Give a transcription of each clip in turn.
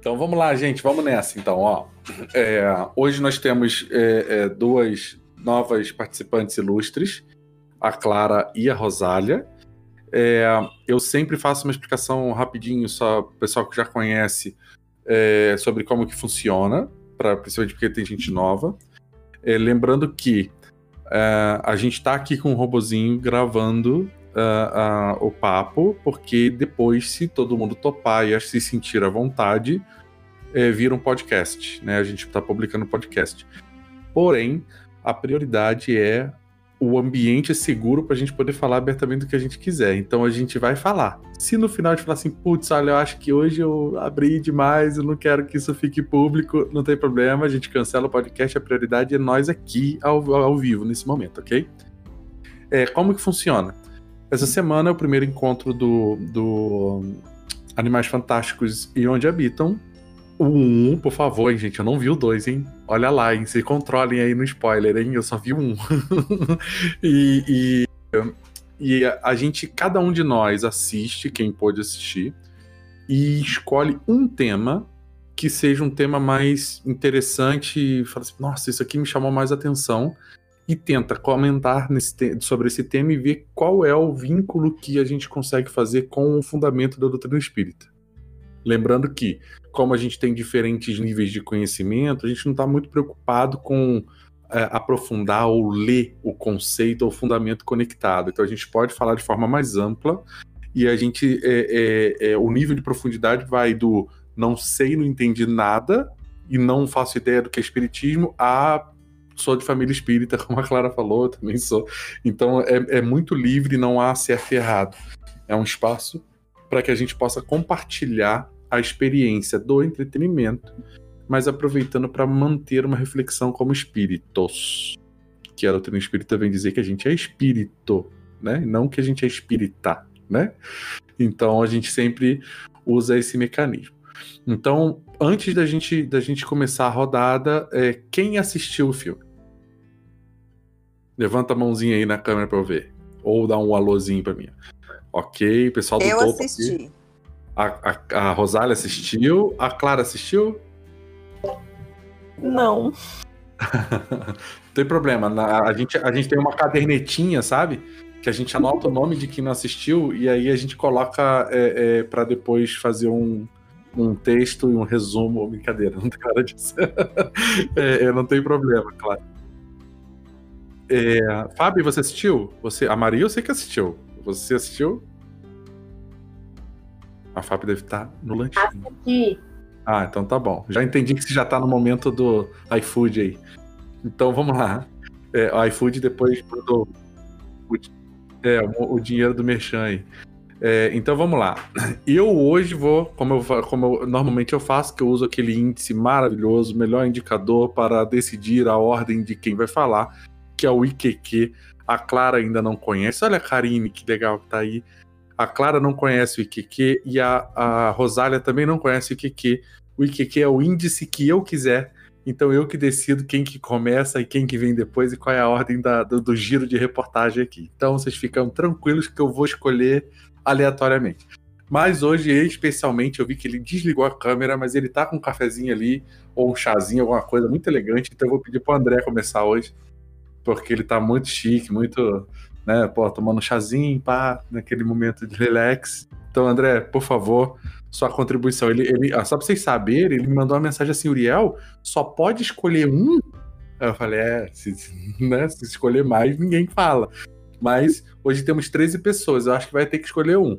Então vamos lá, gente, vamos nessa. Então, ó, é, hoje nós temos é, é, duas novas participantes ilustres, a Clara e a Rosália. É, eu sempre faço uma explicação rapidinho, só o pessoal que já conhece, é, sobre como que funciona, para principalmente porque tem gente nova. É, lembrando que a gente está aqui com um robozinho gravando uh, uh, o papo, porque depois, se todo mundo topar e se sentir à vontade, é, vira um podcast, né? A gente está publicando podcast. Porém, a prioridade é o ambiente seguro para a gente poder falar abertamente do que a gente quiser. Então a gente vai falar. Se no final a gente falar assim, putz, olha, eu acho que hoje eu abri demais, eu não quero que isso fique público, não tem problema, a gente cancela o podcast, a prioridade é nós aqui ao, ao vivo nesse momento, ok? É, como que funciona? Essa semana é o primeiro encontro do, do Animais Fantásticos e Onde Habitam. O 1, um, por favor, hein, gente. Eu não vi o 2, hein? Olha lá, hein? Se controlem aí no spoiler, hein? Eu só vi um. e, e, e a gente, cada um de nós assiste, quem pôde assistir, e escolhe um tema que seja um tema mais interessante fala assim, nossa, isso aqui me chamou mais atenção e tenta comentar sobre esse tema e ver qual é o vínculo que a gente consegue fazer com o fundamento da doutrina espírita. Lembrando que, como a gente tem diferentes níveis de conhecimento, a gente não está muito preocupado com é, aprofundar ou ler o conceito ou fundamento conectado. Então a gente pode falar de forma mais ampla e a gente é, é o nível de profundidade vai do não sei, não entendi nada e não faço ideia do que é espiritismo a sou de família espírita, como a Clara falou, também sou. Então é, é muito livre, não há certo e errado. É um espaço para que a gente possa compartilhar a experiência do entretenimento, mas aproveitando para manter uma reflexão como espíritos. Que a doutrina espírita vem dizer que a gente é espírito, né? Não que a gente é espírita, né? Então a gente sempre usa esse mecanismo. Então, antes da gente, da gente começar a rodada, é, quem assistiu o filme? Levanta a mãozinha aí na câmera para eu ver. Ou dá um alôzinho para mim. Ok, pessoal do eu topo assisti. A, a, a Rosália assistiu. A Clara assistiu? Não. Não tem problema. Na, a, gente, a gente tem uma cadernetinha, sabe? Que a gente anota o nome de quem não assistiu e aí a gente coloca é, é, para depois fazer um, um texto e um resumo. Brincadeira, não tem cara disso. é, é, não tem problema, claro. É, Fábio, você assistiu? Você, a Maria eu sei que assistiu. Você assistiu? A Fábio deve estar no lanchinho. Assisti. Ah, então tá bom. Já entendi que você já tá no momento do iFood aí. Então vamos lá. É, o iFood depois do o, é, o, o, dinheiro do Merchan aí. É, então vamos lá. Eu hoje vou, como, eu, como eu, normalmente eu faço, que eu uso aquele índice maravilhoso, melhor indicador para decidir a ordem de quem vai falar que é o IQQ. A Clara ainda não conhece. Olha a Karine, que legal que tá aí. A Clara não conhece o IQQ e a, a Rosália também não conhece o IQQ. O IQQ é o índice que eu quiser. Então eu que decido quem que começa e quem que vem depois e qual é a ordem da, do, do giro de reportagem aqui. Então vocês ficam tranquilos que eu vou escolher aleatoriamente. Mas hoje, especialmente, eu vi que ele desligou a câmera, mas ele tá com um cafezinho ali, ou um chazinho, alguma coisa muito elegante. Então eu vou pedir pro André começar hoje porque ele tá muito chique, muito, né, pô, tomando chazinho, pá, naquele momento de relax. Então, André, por favor, sua contribuição. Ele, ele ah, só pra vocês saberem, ele me mandou uma mensagem assim, Uriel, só pode escolher um? Eu falei, é, se, né, se escolher mais, ninguém fala. Mas hoje temos 13 pessoas, eu acho que vai ter que escolher um.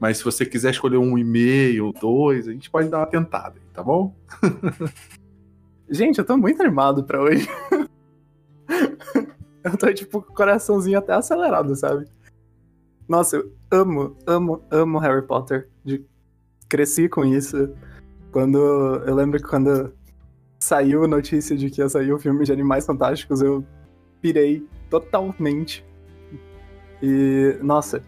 Mas se você quiser escolher um e meio, dois, a gente pode dar uma tentada, tá bom? gente, eu tô muito animado pra hoje. Eu tô, tipo, com o coraçãozinho até acelerado, sabe? Nossa, eu amo, amo, amo Harry Potter. De... Cresci com isso. Quando. Eu lembro que quando saiu a notícia de que ia sair o filme de Animais Fantásticos, eu pirei totalmente. E, nossa,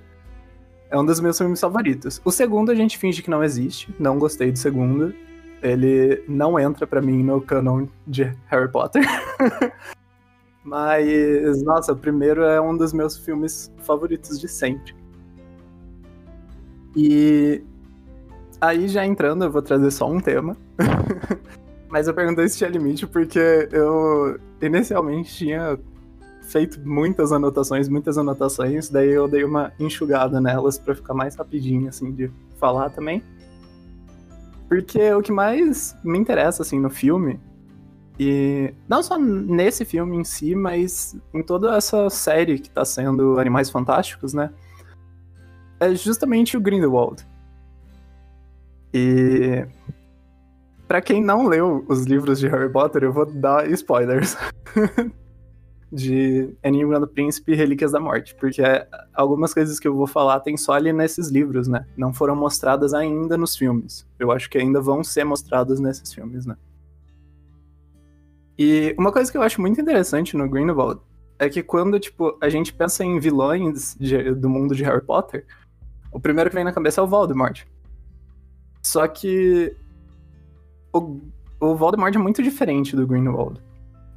é um dos meus filmes favoritos. O segundo a gente finge que não existe, não gostei do segundo. Ele não entra para mim no canon de Harry Potter. Mas, nossa, o primeiro é um dos meus filmes favoritos de sempre. E aí, já entrando, eu vou trazer só um tema. Mas eu perguntei se tinha limite porque eu inicialmente tinha feito muitas anotações, muitas anotações, daí eu dei uma enxugada nelas para ficar mais rapidinho, assim, de falar também. Porque o que mais me interessa, assim, no filme, e não só nesse filme em si, mas em toda essa série que tá sendo Animais Fantásticos, né? É justamente o Grindelwald. E para quem não leu os livros de Harry Potter, eu vou dar spoilers. de Enigma do Príncipe e Relíquias da Morte, porque algumas coisas que eu vou falar tem só ali nesses livros, né? Não foram mostradas ainda nos filmes. Eu acho que ainda vão ser mostradas nesses filmes, né? E uma coisa que eu acho muito interessante no Grindelwald é que quando, tipo, a gente pensa em vilões de, do mundo de Harry Potter, o primeiro que vem na cabeça é o Voldemort. Só que o, o Voldemort é muito diferente do Grindelwald.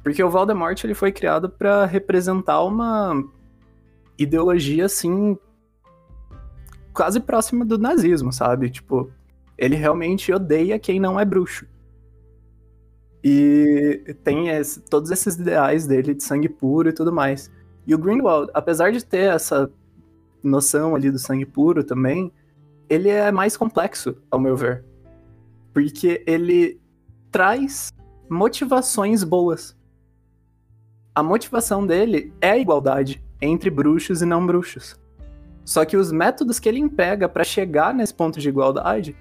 Porque o Voldemort ele foi criado para representar uma ideologia assim quase próxima do nazismo, sabe? Tipo, ele realmente odeia quem não é bruxo. E tem esse, todos esses ideais dele de sangue puro e tudo mais. E o Greenwald, apesar de ter essa noção ali do sangue puro também, ele é mais complexo, ao meu ver. Porque ele traz motivações boas a motivação dele é a igualdade entre bruxos e não bruxos. Só que os métodos que ele emprega para chegar nesse ponto de igualdade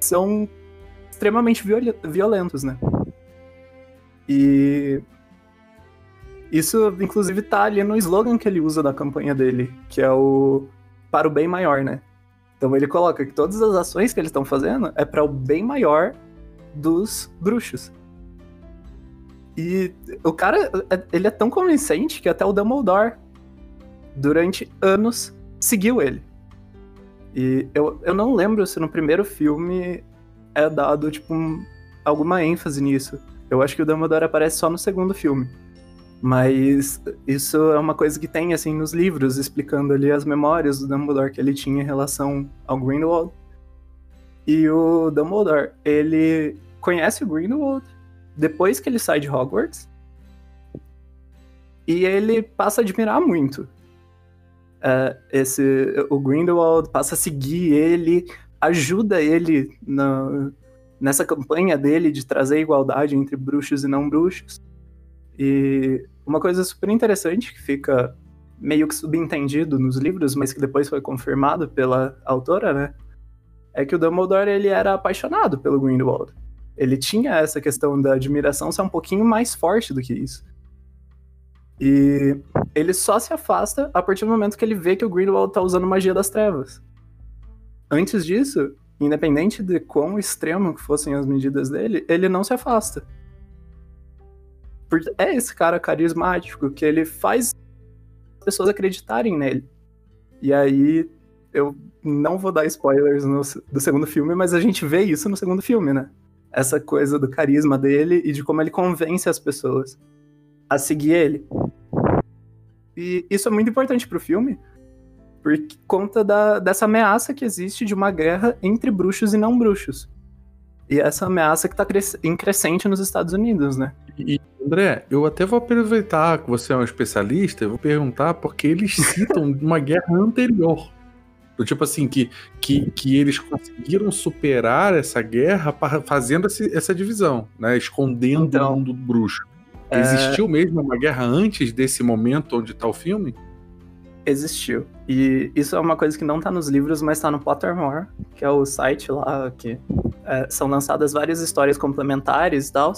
são extremamente violentos, né? E isso, inclusive, tá ali no slogan que ele usa da campanha dele, que é o para o bem maior, né? Então ele coloca que todas as ações que eles estão fazendo é para o bem maior dos bruxos. E o cara, é, ele é tão convincente que até o Dumbledore, durante anos, seguiu ele. E eu, eu não lembro se no primeiro filme é dado, tipo, um, alguma ênfase nisso. Eu acho que o Dumbledore aparece só no segundo filme. Mas isso é uma coisa que tem, assim, nos livros, explicando ali as memórias do Dumbledore que ele tinha em relação ao Grindelwald. E o Dumbledore, ele conhece o Grindelwald depois que ele sai de Hogwarts. E ele passa a admirar muito. Uh, esse, o Grindelwald passa a seguir ele, ajuda ele na, nessa campanha dele de trazer igualdade entre bruxos e não bruxos. E uma coisa super interessante que fica meio que subentendido nos livros, mas que depois foi confirmado pela autora, né? É que o Dumbledore ele era apaixonado pelo Grindelwald ele tinha essa questão da admiração ser um pouquinho mais forte do que isso. E ele só se afasta a partir do momento que ele vê que o Grindelwald tá usando magia das trevas. Antes disso, independente de quão extremo que fossem as medidas dele, ele não se afasta. É esse cara carismático que ele faz as pessoas acreditarem nele. E aí, eu não vou dar spoilers no, do segundo filme, mas a gente vê isso no segundo filme, né? essa coisa do carisma dele e de como ele convence as pessoas a seguir ele. E isso é muito importante pro filme, porque conta da, dessa ameaça que existe de uma guerra entre bruxos e não bruxos. E essa ameaça que tá cres em crescente nos Estados Unidos, né? E, André, eu até vou aproveitar que você é um especialista, eu vou perguntar porque eles citam uma guerra anterior. Do tipo assim, que, que, que eles conseguiram superar essa guerra fazendo esse, essa divisão, né? Escondendo então, o mundo do bruxo. É... Existiu mesmo uma guerra antes desse momento onde tá o filme? Existiu. E isso é uma coisa que não tá nos livros, mas tá no Pottermore, que é o site lá que é, são lançadas várias histórias complementares e tal,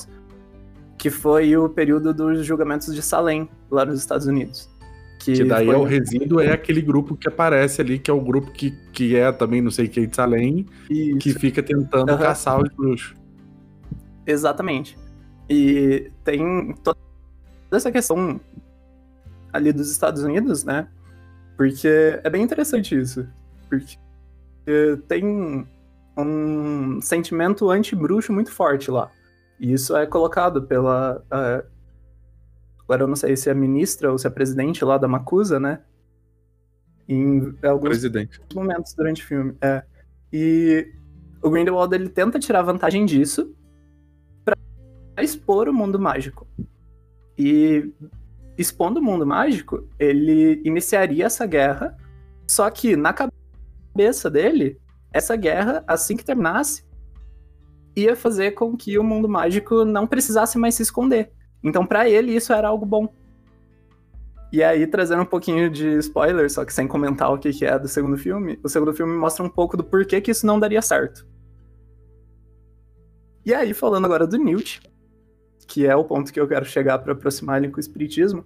que foi o período dos julgamentos de Salem, lá nos Estados Unidos. Que, que daí foi... é o resíduo, é aquele grupo que aparece ali, que é o grupo que, que é também, não sei quem, de Salem, Isso. que fica tentando uhum. caçar os bruxos. Exatamente. E tem toda essa questão ali dos Estados Unidos, né? Porque é bem interessante isso. Porque tem um sentimento anti-bruxo muito forte lá. E isso é colocado pela uh, Agora eu não sei se é ministra ou se é presidente lá da Macusa, né? Em alguns presidente. momentos durante o filme. É. E o Grindelwald ele tenta tirar vantagem disso expor o mundo mágico. E expondo o mundo mágico, ele iniciaria essa guerra, só que na cabeça dele, essa guerra, assim que terminasse, ia fazer com que o mundo mágico não precisasse mais se esconder. Então, para ele, isso era algo bom. E aí, trazendo um pouquinho de spoiler, só que sem comentar o que é do segundo filme, o segundo filme mostra um pouco do porquê que isso não daria certo. E aí, falando agora do Newt, que é o ponto que eu quero chegar para aproximar ele com o espiritismo,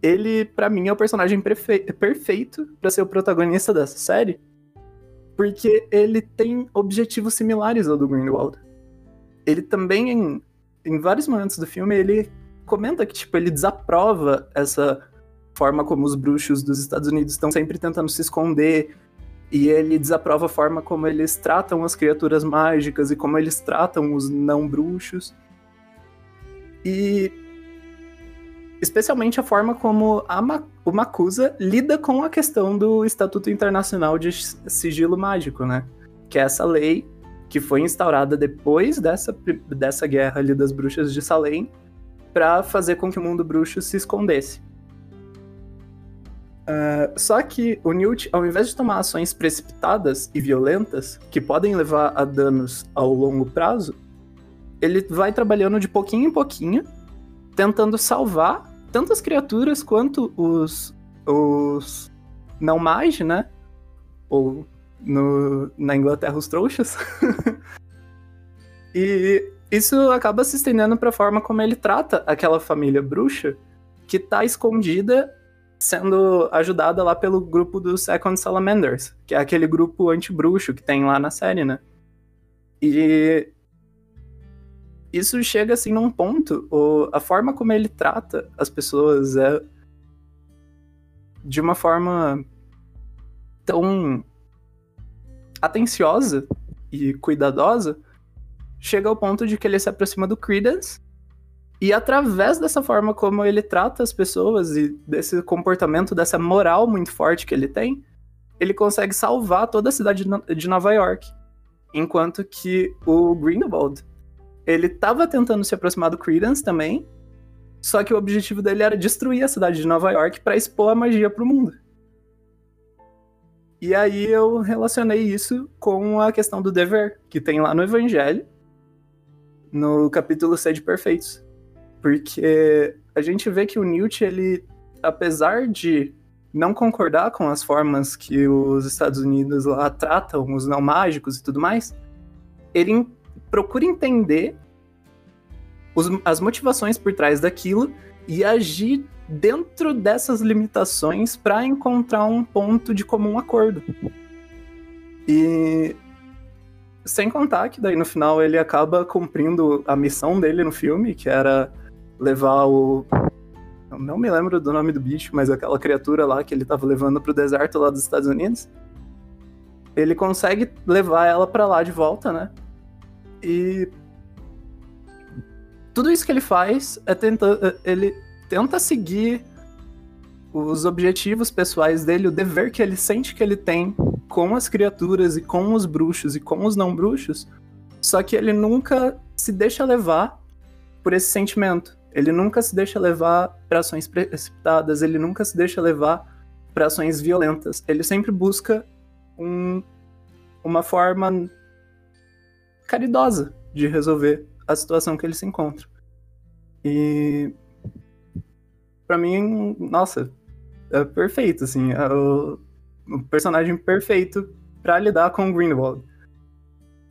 ele, para mim, é o personagem perfeito para ser o protagonista dessa série, porque ele tem objetivos similares ao do Grindelwald. Ele também, em, em vários momentos do filme, ele comenta que, tipo, ele desaprova essa forma como os bruxos dos Estados Unidos estão sempre tentando se esconder, e ele desaprova a forma como eles tratam as criaturas mágicas e como eles tratam os não bruxos. E especialmente a forma como a Ma o Makusa lida com a questão do Estatuto Internacional de Sigilo Mágico, né? Que é essa lei que foi instaurada depois dessa, dessa guerra ali das bruxas de Salem para fazer com que o mundo bruxo se escondesse. Uh, só que o Newt, ao invés de tomar ações precipitadas e violentas, que podem levar a danos ao longo prazo, ele vai trabalhando de pouquinho em pouquinho, tentando salvar tanto as criaturas quanto os, os não mage, né? Ou no, na Inglaterra os trouxas. e isso acaba se estendendo para a forma como ele trata aquela família bruxa que tá escondida sendo ajudada lá pelo grupo dos Second Salamanders, que é aquele grupo anti-bruxo que tem lá na série, né? E isso chega assim num ponto, o, a forma como ele trata as pessoas é de uma forma tão atenciosa e cuidadosa chega ao ponto de que ele se aproxima do Credence e através dessa forma como ele trata as pessoas e desse comportamento, dessa moral muito forte que ele tem, ele consegue salvar toda a cidade de Nova York. Enquanto que o Grindelwald, ele estava tentando se aproximar do Credence também, só que o objetivo dele era destruir a cidade de Nova York para expor a magia para o mundo. E aí eu relacionei isso com a questão do dever, que tem lá no Evangelho, no capítulo Sede Perfeitos. Porque a gente vê que o Newt, ele, apesar de não concordar com as formas que os Estados Unidos lá tratam os não mágicos e tudo mais, ele procura entender os, as motivações por trás daquilo e agir dentro dessas limitações para encontrar um ponto de comum acordo. E sem contar que daí no final ele acaba cumprindo a missão dele no filme, que era levar o. Eu não me lembro do nome do bicho, mas aquela criatura lá que ele tava levando pro deserto lá dos Estados Unidos. Ele consegue levar ela para lá de volta, né? E. Tudo isso que ele faz é tentar. Ele tenta seguir os objetivos pessoais dele, o dever que ele sente que ele tem com as criaturas e com os bruxos e com os não bruxos, só que ele nunca se deixa levar por esse sentimento. Ele nunca se deixa levar para ações precipitadas, ele nunca se deixa levar para ações violentas. Ele sempre busca um, uma forma caridosa de resolver a situação que ele se encontra. E para mim, nossa, é perfeito, assim, é o, o personagem perfeito para lidar com o Greenwald.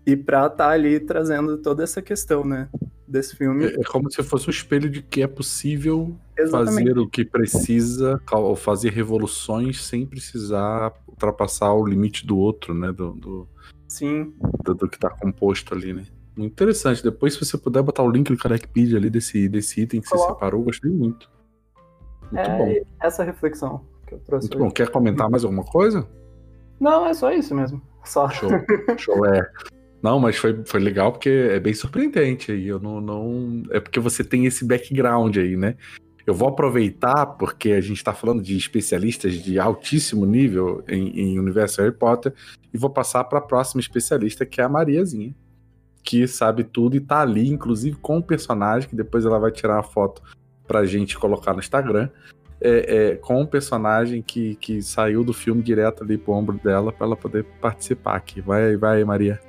E pra estar tá ali trazendo toda essa questão, né? Desse filme. É, é como se fosse um espelho de que é possível Exatamente. fazer o que precisa, ou fazer revoluções sem precisar ultrapassar o limite do outro, né? Do, do Sim. Do, do, que tá composto ali, né? Muito interessante. Depois, se você puder botar o link do Carecpedia ali desse, desse item que você separou, gostei muito. Muito é bom. essa reflexão que eu trouxe. Muito hoje. bom. Quer comentar mais alguma coisa? Não, é só isso mesmo. Só. Show. Show, é. Não, mas foi, foi legal porque é bem surpreendente aí. Eu não, não. É porque você tem esse background aí, né? Eu vou aproveitar, porque a gente está falando de especialistas de altíssimo nível em, em universo Harry Potter, e vou passar para a próxima especialista, que é a Mariazinha. que sabe tudo e tá ali, inclusive com o personagem, que depois ela vai tirar uma foto pra gente colocar no Instagram. É, é, com um personagem que, que saiu do filme direto ali pro ombro dela para ela poder participar aqui. Vai, vai, Maria.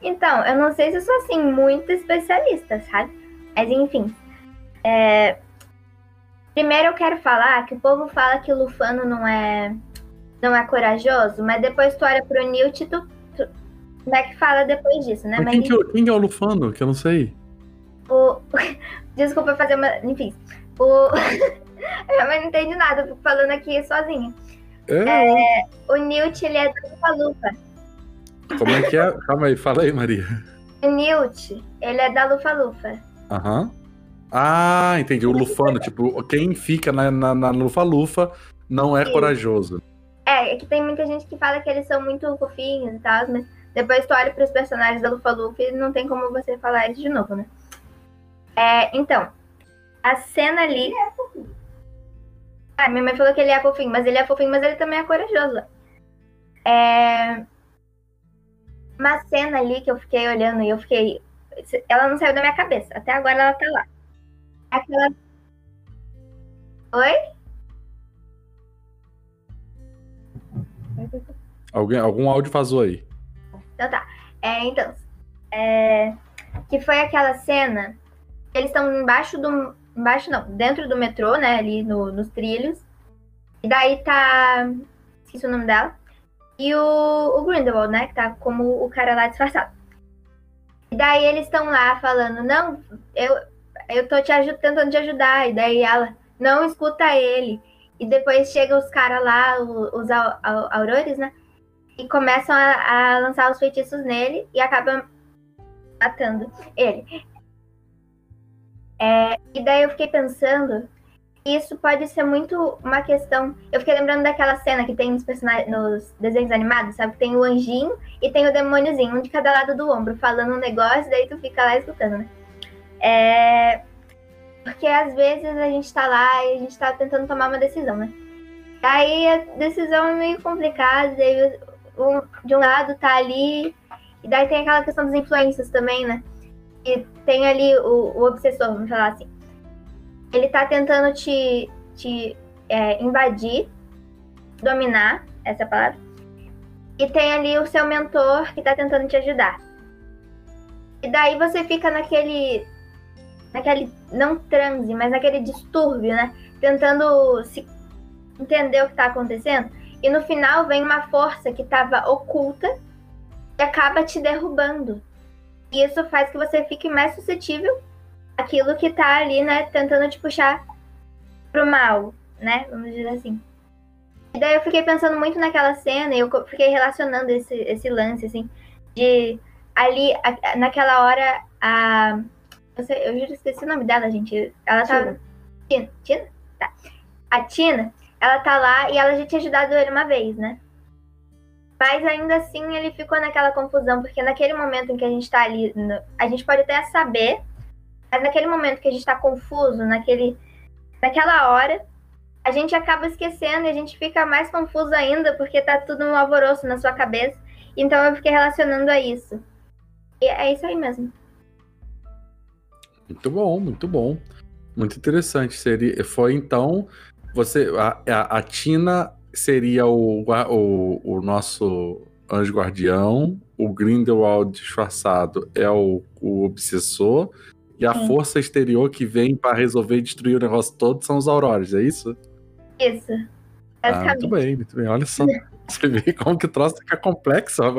Então, eu não sei se eu sou assim muito especialista, sabe? Mas enfim. É... Primeiro eu quero falar que o povo fala que o Lufano não é não é corajoso, mas depois tu olha pro Newt, tu, tu, como é que fala depois disso, né? Mas mas quem, que, é- quem é o Lufano? Que eu não sei. o... Desculpa fazer uma. Enfim. O. eu não entendi nada, fico falando aqui sozinha. É, O Newt, ele é da Lufa-Lufa. Como é que é? Calma aí, fala aí, Maria. O Newt, ele é da Lufa-Lufa. Aham. Ah, entendi. O Lufano, tipo, quem fica na, na, na Lufa-Lufa não é Sim. corajoso. É, é que tem muita gente que fala que eles são muito fofinhos e tal, mas depois tu olha pros personagens da Lufa-Lufa e não tem como você falar isso de novo, né? É, então, a cena ali. Ah, minha mãe falou que ele é fofinho, mas ele é fofinho, mas ele também é corajoso. É. Uma cena ali que eu fiquei olhando e eu fiquei. Ela não saiu da minha cabeça. Até agora ela tá lá. Aquela. Oi? Alguém, algum áudio vazou aí. Então tá. É, então. é, que foi aquela cena. Eles estão embaixo do. Embaixo não, dentro do metrô, né? Ali no- nos trilhos. E daí tá. Esqueci o nome dela. E o, o Grindelwald, né? Que tá como o cara lá disfarçado. E daí eles estão lá falando, não, eu, eu tô te aju- tentando te ajudar. E daí ela, não escuta ele. E depois chegam os caras lá, os au- au- aurores, né? e começam a, a lançar os feitiços nele e acabam matando ele. É, e daí eu fiquei pensando, isso pode ser muito uma questão. Eu fiquei lembrando daquela cena que tem nos, personagens, nos desenhos animados, sabe? Tem o anjinho e tem o demôniozinho, um de cada lado do ombro, falando um negócio, daí tu fica lá escutando, né? É, porque às vezes a gente tá lá e a gente tá tentando tomar uma decisão, né? Aí a decisão é meio complicada, daí um- de um lado tá ali, e daí tem aquela questão das influências também, né? E tem ali o, o obsessor, vamos falar assim. Ele tá tentando te, te é, invadir, dominar, essa é palavra. E tem ali o seu mentor que tá tentando te ajudar. E daí você fica naquele. Naquele. não transe, mas naquele distúrbio, né? Tentando se entender o que tá acontecendo. E no final vem uma força que estava oculta e acaba te derrubando. E isso faz que você fique mais suscetível àquilo que tá ali, né, tentando te puxar pro mal, né? Vamos dizer assim. E daí eu fiquei pensando muito naquela cena e eu fiquei relacionando esse, esse lance, assim, de ali, a- naquela hora, a. Eu, sei, eu juro, esqueci o nome dela, gente. Ela tá. Tina. Tina? Tá. A Tina, ela tá lá e ela já tinha ajudado ele uma vez, né? Mas ainda assim ele ficou naquela confusão, porque naquele momento em que a gente tá ali, a gente pode até saber, mas naquele momento que a gente tá confuso, naquele, naquela hora, a gente acaba esquecendo e a gente fica mais confuso ainda, porque tá tudo um alvoroço na sua cabeça. Então eu fiquei relacionando a isso. E é isso aí mesmo. Muito bom, muito bom. Muito interessante. Seria, foi então. Você. A, a, a Tina seria o, o, o nosso anjo guardião. O Grindelwald disfarçado é o, o obsessor. E a Sim. força exterior que vem para resolver e destruir o negócio todo são os aurores, é isso? Isso. Ah, muito bem, muito bem. Olha só. Você vê como que o troço fica complexo.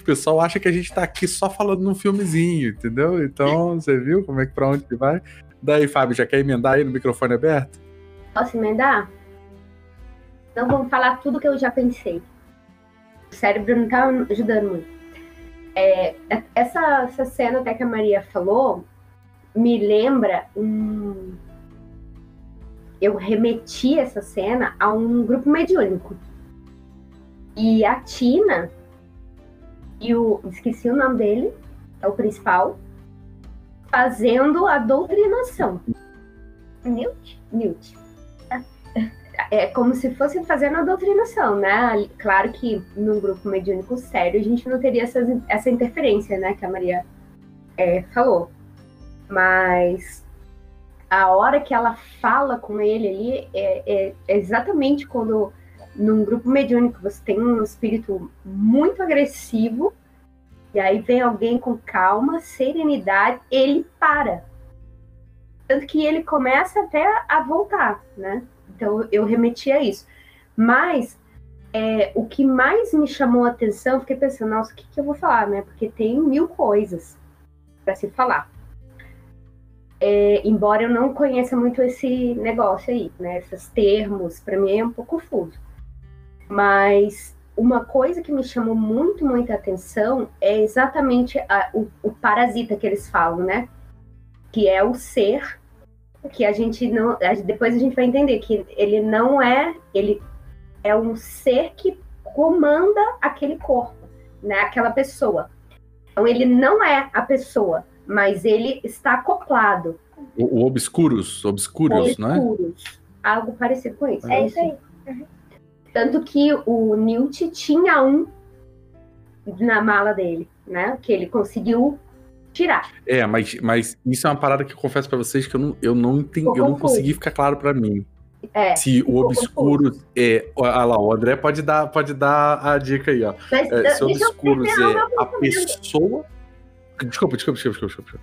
o pessoal acha que a gente tá aqui só falando num filmezinho, entendeu? Então, você viu como é que pra onde que vai? Daí, Fábio, já quer emendar aí no microfone aberto? Posso emendar? Não vamos falar tudo que eu já pensei. O cérebro não tá ajudando muito. É, essa, essa cena até que a Maria falou me lembra um. Eu remeti essa cena a um grupo mediúnico. E a Tina e o. Esqueci o nome dele, é o principal, fazendo a doutrinação. Newt? Newt. é como se fosse fazendo a doutrinação, né? Claro que num grupo mediúnico sério a gente não teria essa, essa interferência, né? Que a Maria é, falou. Mas a hora que ela fala com ele ali é, é, exatamente quando num grupo mediúnico você tem um espírito muito agressivo e aí vem alguém com calma, serenidade, ele para. Tanto que ele começa até a voltar, né? Então eu remeti a isso. Mas é, o que mais me chamou a atenção, fiquei pensando, nossa, o que, que eu vou falar, né? Porque tem mil coisas para se falar. É, embora eu não conheça muito esse negócio aí, né? Esses termos, para mim é um pouco confuso. Mas uma coisa que me chamou muito, muita atenção é exatamente a, o, o parasita que eles falam, né? Que é o ser que a gente não. Depois a gente vai entender que ele não é. Ele é um ser que comanda aquele corpo, né? Aquela pessoa. Então ele não é a pessoa, mas ele está acoplado. O, o Obscuros, Obscuros, não é? Algo parecido com isso. É isso aí. Uhum. Tanto que o Newt tinha um na mala dele, né? Que ele conseguiu tirar. É, mas, mas isso é uma parada que eu confesso para vocês que eu não, eu não entendi, eu não consegui ficar claro para mim. É, se o obscuro confuso. é. Olha lá, o André pode dar, pode dar a dica aí, ó. Mas, é, se o obscuro é a pessoa. Desculpa, desculpa, desculpa, desculpa.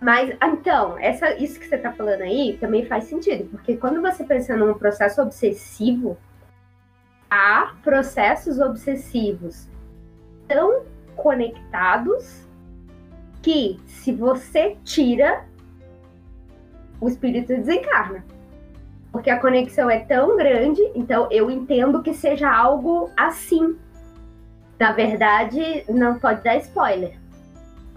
Mas, então, essa, isso que você tá falando aí também faz sentido, porque quando você pensa num processo obsessivo, há processos obsessivos tão conectados que se você tira, o espírito desencarna. Porque a conexão é tão grande, então eu entendo que seja algo assim. Na verdade, não pode dar spoiler.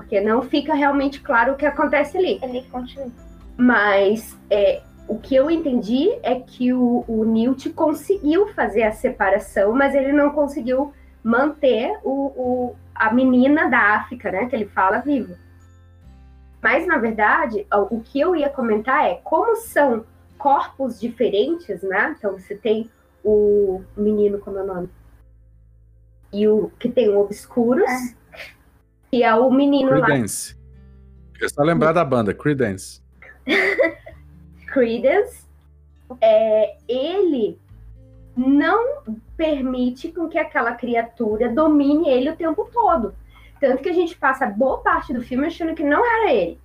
Porque não fica realmente claro o que acontece ali. Ele continua. Mas é, o que eu entendi é que o, o Newt conseguiu fazer a separação, mas ele não conseguiu manter o, o, a menina da África, né, que ele fala, viva. Mas, na verdade, o que eu ia comentar é como são corpos diferentes, né? Então, você tem o menino, como é o nome? E o que tem o Obscuros, é. Que é o menino Creedence. lá. É só lembrar da banda, Creedence. Credence, é, ele não permite com que aquela criatura domine ele o tempo todo. Tanto que a gente passa boa parte do filme achando que não era ele.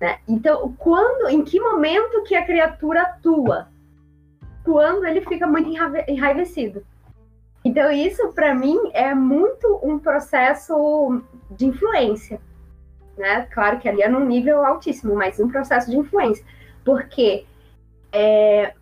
Né? Então, quando, em que momento que a criatura atua? Quando ele fica muito enraivecido. Então, isso para mim é muito um processo de influência. Né? Claro que ali é num nível altíssimo, mas um processo de influência. Porque é,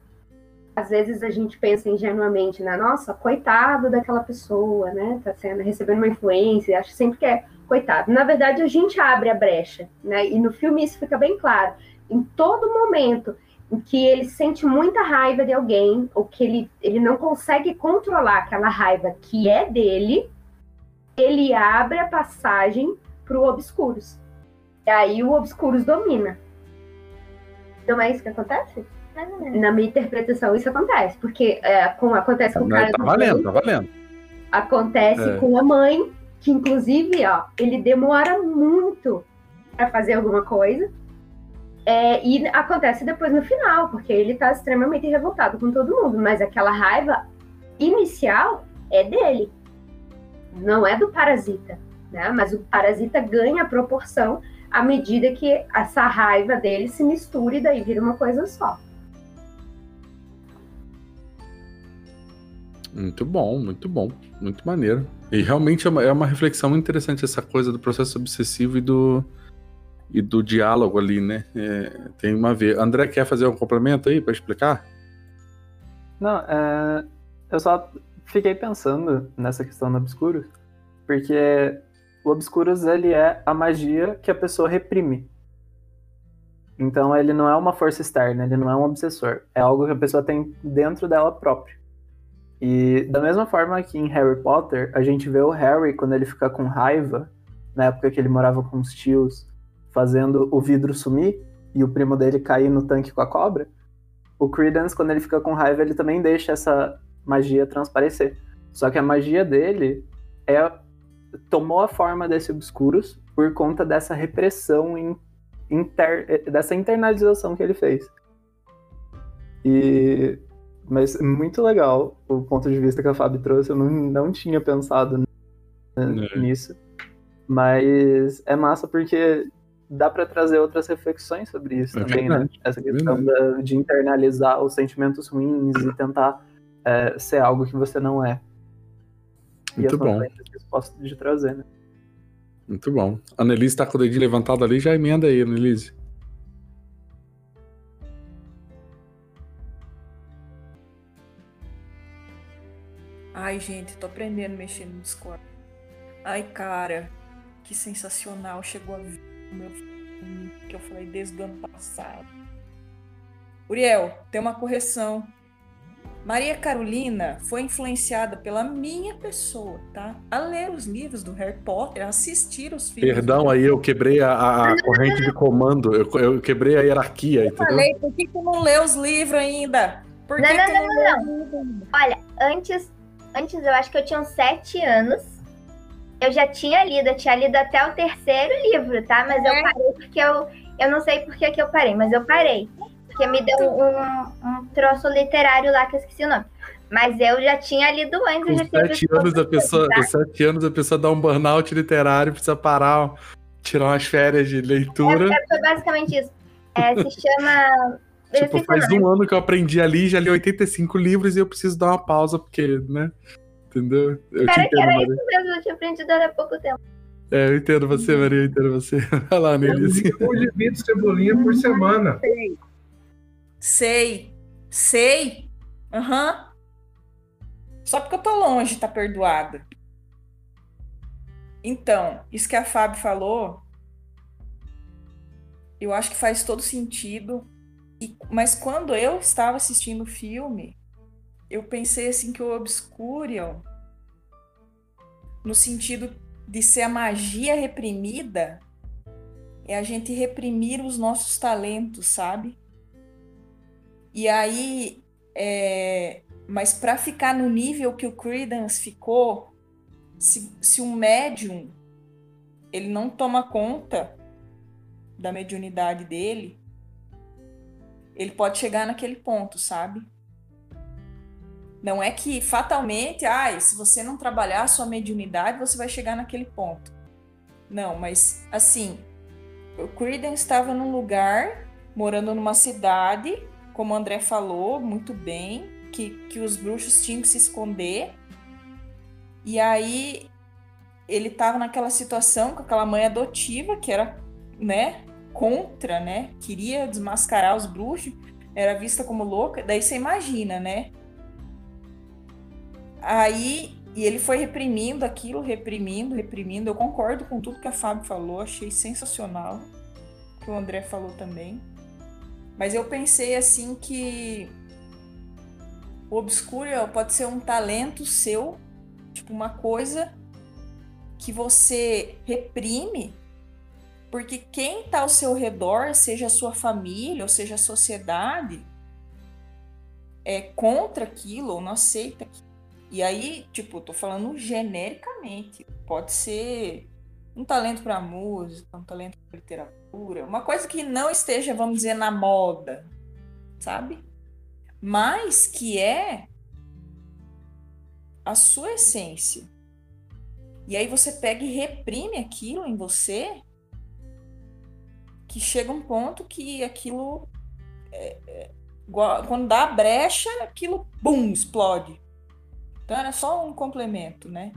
às vezes a gente pensa ingenuamente na nossa, coitado daquela pessoa, né? Tá sendo recebendo uma influência, acho sempre que é coitado. Na verdade, a gente abre a brecha, né? E no filme isso fica bem claro. Em todo momento em que ele sente muita raiva de alguém, ou que ele, ele não consegue controlar aquela raiva que é dele, ele abre a passagem para o Obscuros. E aí o Obscuros domina. Não é isso que acontece? Na minha interpretação, isso acontece. Porque é, com, acontece com o cara. Tá valendo, tá valendo. Acontece é. com a mãe, que inclusive, ó, ele demora muito para fazer alguma coisa. É, e acontece depois no final, porque ele tá extremamente revoltado com todo mundo. Mas aquela raiva inicial é dele. Não é do parasita. Né? Mas o parasita ganha proporção à medida que essa raiva dele se mistura e daí vira uma coisa só. Muito bom, muito bom, muito maneiro. E realmente é uma, é uma reflexão interessante essa coisa do processo obsessivo e do, e do diálogo ali, né? É, tem uma ver. André quer fazer um complemento aí para explicar? Não, é, eu só fiquei pensando nessa questão do obscuro, porque o Obscuros ele é a magia que a pessoa reprime. Então ele não é uma força externa, ele não é um obsessor. É algo que a pessoa tem dentro dela própria. E da mesma forma que em Harry Potter, a gente vê o Harry quando ele fica com raiva, na época que ele morava com os tios, fazendo o vidro sumir e o primo dele cair no tanque com a cobra. o Credence, quando ele fica com raiva, ele também deixa essa magia transparecer. Só que a magia dele é tomou a forma desse Obscuros por conta dessa repressão in, inter, dessa internalização que ele fez. E mas muito legal o ponto de vista que a Fábio trouxe. Eu não, não tinha pensado É. nisso. Mas é massa porque dá pra trazer outras reflexões sobre isso É também, verdade, né? Essa questão da- de internalizar os sentimentos ruins e tentar é, ser algo que você não é. E Muito bom. pode de trazer, né? Muito bom. A Annelise tá com o dedinho levantado ali, já emenda aí, Annelise. Ai, gente, tô aprendendo a mexer no Discord. Ai, cara, que sensacional. Chegou a ver o meu filme que eu falei desde o ano passado. Uriel, tem uma correção. Maria Carolina foi influenciada pela minha pessoa, tá? A ler os livros do Harry Potter, a assistir os filmes. Perdão aí, eu quebrei a, a- corrente de comando, eu, eu quebrei a hierarquia, Eu entendeu? falei, por que tu não leu os livros ainda? Por que Não, não, tu não, não, ainda? Olha, antes, antes eu acho que eu tinha uns sete anos. Eu já tinha lido, eu tinha lido até o terceiro livro, tá? Mas É. eu parei porque eu. Eu não sei por que, que eu parei, mas eu parei. Porque me deu um, um troço literário lá que eu esqueci o nome. Mas eu já tinha lido antes, eu Com já tinha sete anos, a pessoa, tá? sete anos a pessoa dá um burnout literário, precisa parar, tirar umas férias de leitura. É, foi basicamente isso. É, se chama. Tipo, faz um ano que eu aprendi ali, já li 85 livros e eu preciso dar uma pausa, porque, né? Entendeu? Eu te Cara, que entendo, era Maria. isso mesmo, eu tinha aprendido há pouco tempo. É, eu entendo você, Maria, eu entendo você. Vai lá, Nelly. Um gibi de cebolinha por semana. Sei. Sei. Aham. Só porque eu tô longe, tá perdoada. Então, isso que a Fábio falou, eu acho que faz todo sentido. E- mas quando eu estava assistindo o filme, eu pensei assim que o Obscurial, no sentido de ser a magia reprimida, é a gente reprimir os nossos talentos, sabe? E aí, é, mas para ficar no nível que o Credence ficou, se, se um médium ele não toma conta da mediunidade dele, ele pode chegar naquele ponto, sabe? Não é que fatalmente, ai, se você não trabalhar a sua mediunidade, você vai chegar naquele ponto. Não, mas assim, o Credence estava num lugar, morando numa cidade, como o André falou muito bem, que, que os bruxos tinham que se esconder. E aí ele estava naquela situação com aquela mãe adotiva que era, né, contra, né, queria desmascarar os bruxos, era vista como louca. Daí você imagina, né? Aí e ele foi reprimindo aquilo, reprimindo, reprimindo. Eu concordo com tudo que a Fábio falou, achei sensacional. Que o André falou também. Mas eu pensei assim que o Obscura pode ser um talento seu, tipo uma coisa que você reprime, porque quem está ao seu redor, seja a sua família ou seja a sociedade, é contra aquilo ou não aceita aquilo. E aí, tipo, tô falando genericamente, pode ser um talento para música, um talento para literatura, uma coisa que não esteja, vamos dizer, na moda, sabe? Mas que é a sua essência. E aí você pega e reprime aquilo em você, que chega um ponto que aquilo, é, é, quando dá a brecha, aquilo, bum, explode. Então era só um complemento, né?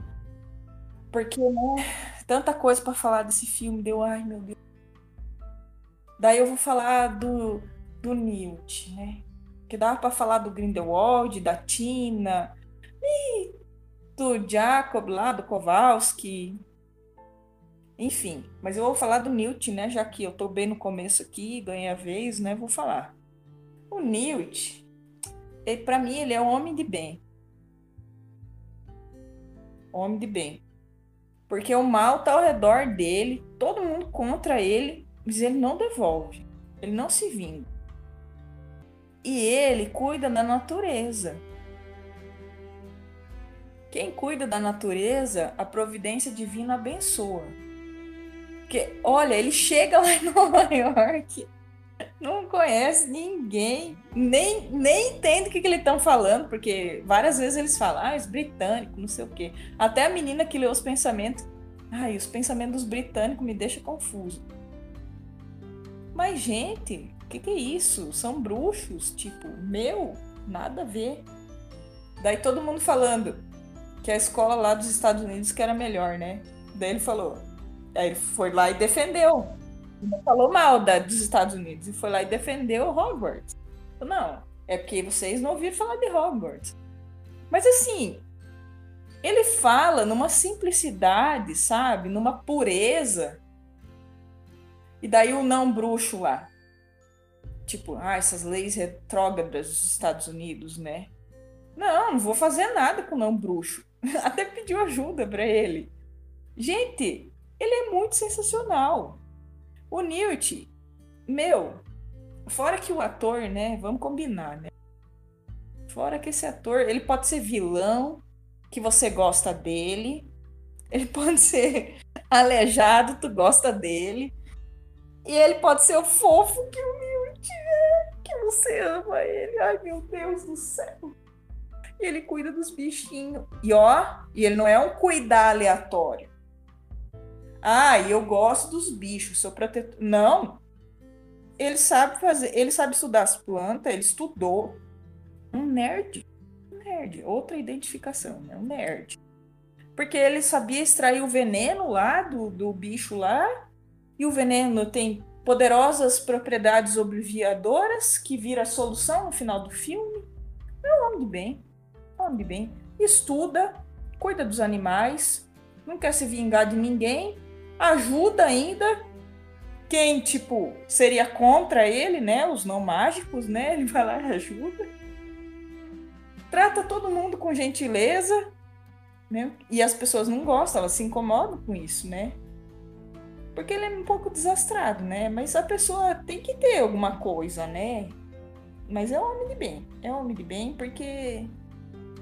Porque, né, tanta coisa para falar desse filme, deu, ai meu Deus. Daí eu vou falar do, do Newt, né? Que dava para falar do Grindelwald, da Tina, e do Jacob lá, do Kowalski. Enfim, mas eu vou falar do Newt, né? Já que eu tô bem no começo aqui, ganhei a vez, né? Vou falar. O Newt, para mim, ele é um homem de bem. Homem de bem. Porque o mal tá ao redor dele, todo mundo contra ele, mas ele não devolve. Ele não se vinga. E ele cuida da natureza. Quem cuida da natureza, a providência divina abençoa. Porque, olha, ele chega lá em Nova York, não conhece ninguém, nem, nem entende o que, que eles estão falando, porque várias vezes eles falam, ah, os britânicos, não sei o quê. Até a menina que leu os pensamentos, ai, os pensamentos dos britânicos me deixam confuso. Mas, gente, o que, que é isso? São bruxos, tipo, meu, nada a ver. Daí todo mundo falando que a escola lá dos Estados Unidos que era melhor, né? Daí ele falou, Aí ele foi lá e defendeu. Falou mal da, dos Estados Unidos. E foi lá e defendeu Hogwarts. Não, é porque vocês não ouviram falar de Hogwarts. Mas assim, ele fala numa simplicidade, sabe? Numa pureza. E daí o não bruxo lá. Tipo, ah, essas leis retrógradas dos Estados Unidos, né? Não, não vou fazer nada com o não bruxo. Até pediu ajuda para ele. Gente, ele é muito sensacional. O Newt, meu, fora que o ator, né? Vamos combinar, né? Fora que esse ator, ele pode ser vilão, que você gosta dele. Ele pode ser aleijado, tu gosta dele. E ele pode ser o fofo que o Newt é, que você ama ele. Ai, meu Deus do céu. E ele cuida dos bichinhos. E ó, e ele não é um cuidar aleatório. Ah, eu gosto dos bichos, sou protetor. Não. Ele sabe fazer, ele sabe estudar as plantas, ele estudou. Um nerd. Um nerd. Outra identificação, né? Um nerd. Porque ele sabia extrair o veneno lá do, do bicho lá. E o veneno tem poderosas propriedades obliviadoras que vira a solução no final do filme. É um homem de bem. É um homem de bem. Estuda, cuida dos animais, não quer se vingar de ninguém, ajuda ainda quem, tipo, seria contra ele, né? Os não mágicos, né? Ele vai lá e ajuda. Trata todo mundo com gentileza, né? E as pessoas não gostam, elas se incomodam com isso, né? Porque ele é um pouco desastrado, né? Mas a pessoa tem que ter alguma coisa, né? Mas é um homem de bem. É um homem de bem porque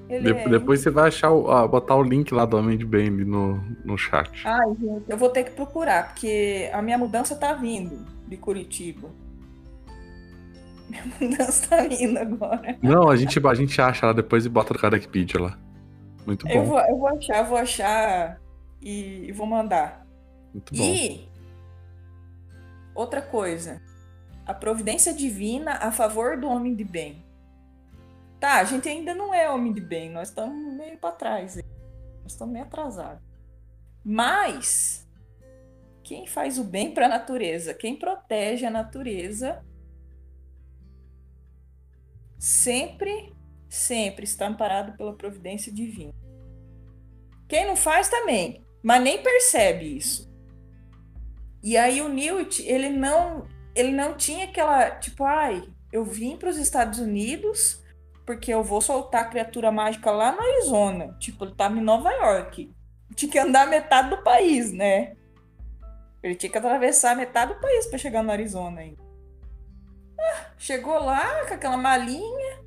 de é... Depois você vai achar o, botar o link lá do Homem de Bem no, no chat. Ai, gente, eu vou ter que procurar, porque a minha mudança tá vindo de Curitiba. Minha mudança tá vindo agora. Não, a gente, a gente acha lá depois e bota no Wikipedia lá. Muito bom. Eu vou, eu vou achar, vou achar e, e vou mandar. Muito bom. E outra coisa. A providência divina a favor do homem de bem. Tá, a gente ainda não é homem de bem, nós estamos meio para trás. Nós estamos meio atrasados. Mas quem faz o bem para a natureza, quem protege a natureza, sempre, sempre está amparado pela providência divina. Quem não faz também, mas nem percebe isso. E aí o Newt, ele não, ele não tinha aquela, tipo, ai, eu vim para os Estados Unidos porque eu vou soltar a criatura mágica lá no Arizona. Tipo, ele tava em Nova York. Tinha que andar metade do país, né? Ele tinha que atravessar metade do país para chegar no Arizona ainda. Ah, chegou lá com aquela malinha.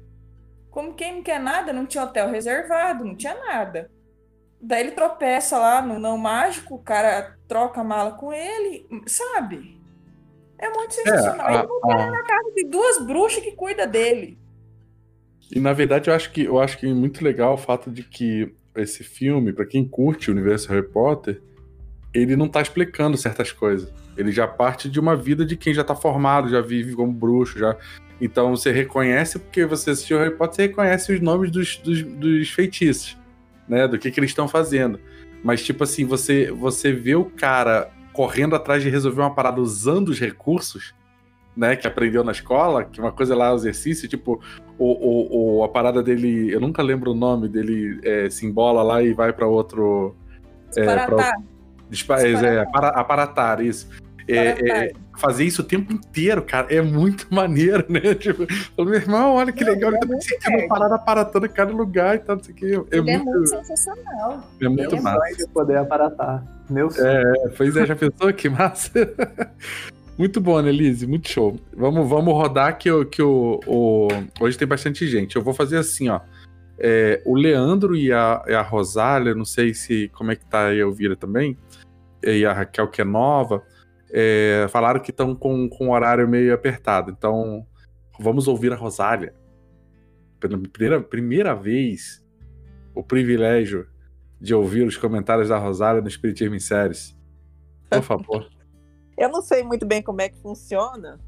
Como quem não quer nada, não tinha hotel reservado, não tinha nada. Daí ele tropeça lá no não mágico, o cara troca a mala com ele, sabe? É muito sensacional. É, a, ele a... na casa de duas bruxas que cuida dele. E na verdade eu acho que eu acho que é muito legal o fato de que esse filme, para quem curte o universo Harry Potter, ele não tá explicando certas coisas. Ele já parte de uma vida de quem já tá formado, já vive como bruxo, já. Então você reconhece, porque você assistiu Harry Potter, você reconhece os nomes dos, dos, dos feitiços, né? Do que, que eles estão fazendo. Mas, tipo assim, você, você vê o cara correndo atrás de resolver uma parada usando os recursos né, que aprendeu na escola, que uma coisa é lá o exercício, tipo, o, o, o, a parada dele, eu nunca lembro o nome dele, é, se embola lá e vai para outro. Disparatar. É, pra, é, aparatar, isso. É, é, fazer isso o tempo inteiro, cara, é muito maneiro, né? Tipo, meu irmão, olha que legal, ele tá sentindo parada aparatando em cada lugar e tal, não sei o que. É, muito, é muito sensacional. É muito massa. poder aparatar. Meu É, pois é, já pensou que massa? Muito bom, Annelise, muito show. Vamos, vamos rodar que, que o, hoje tem bastante gente. Eu vou fazer assim, ó. É, o Leandro e a, e a Rosália, não sei se como é que tá a Elvira também, e a Raquel que é nova, é, falaram que estão com, com um horário meio apertado. Então, vamos ouvir a Rosália. Pela primeira, primeira vez, o privilégio de ouvir os comentários da Rosália no Espiritismo em Séries. Por favor. Eu não sei muito bem como é que funciona.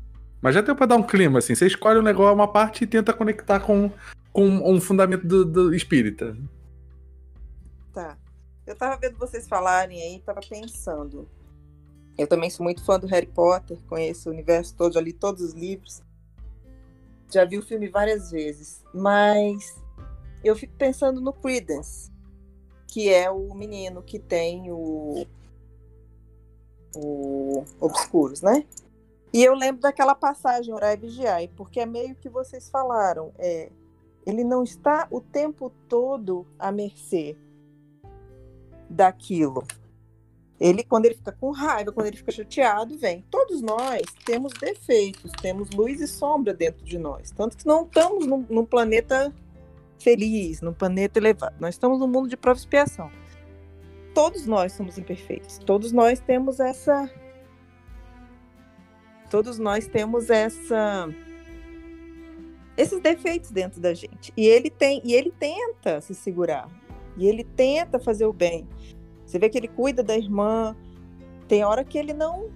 Mas já deu pra dar um clima, assim. Você escolhe um negócio, uma parte e tenta conectar com, com um fundamento do, do espírita. Tá. Eu tava vendo vocês falarem aí, tava pensando. Eu também sou muito fã do Harry Potter, conheço o universo todo, já li todos os livros. Já vi o filme várias vezes. Mas eu fico pensando no Credence, que é o menino que tem o o Obscuros, né? E eu lembro daquela passagem, Orai e Vigiai, porque é meio que vocês falaram, é, ele não está o tempo todo à mercê daquilo. Ele, quando ele fica com raiva, quando ele fica chateado, vem. Todos nós temos defeitos, temos luz e sombra dentro de nós. Tanto que não estamos num, num planeta feliz, num planeta elevado. Nós estamos num mundo de prova expiação todos nós somos imperfeitos. Todos nós temos essa. Todos nós temos essa. Esses defeitos dentro da gente. E ele tem, e ele tenta se segurar. E ele tenta fazer o bem. Você vê que ele cuida da irmã. Tem hora que ele não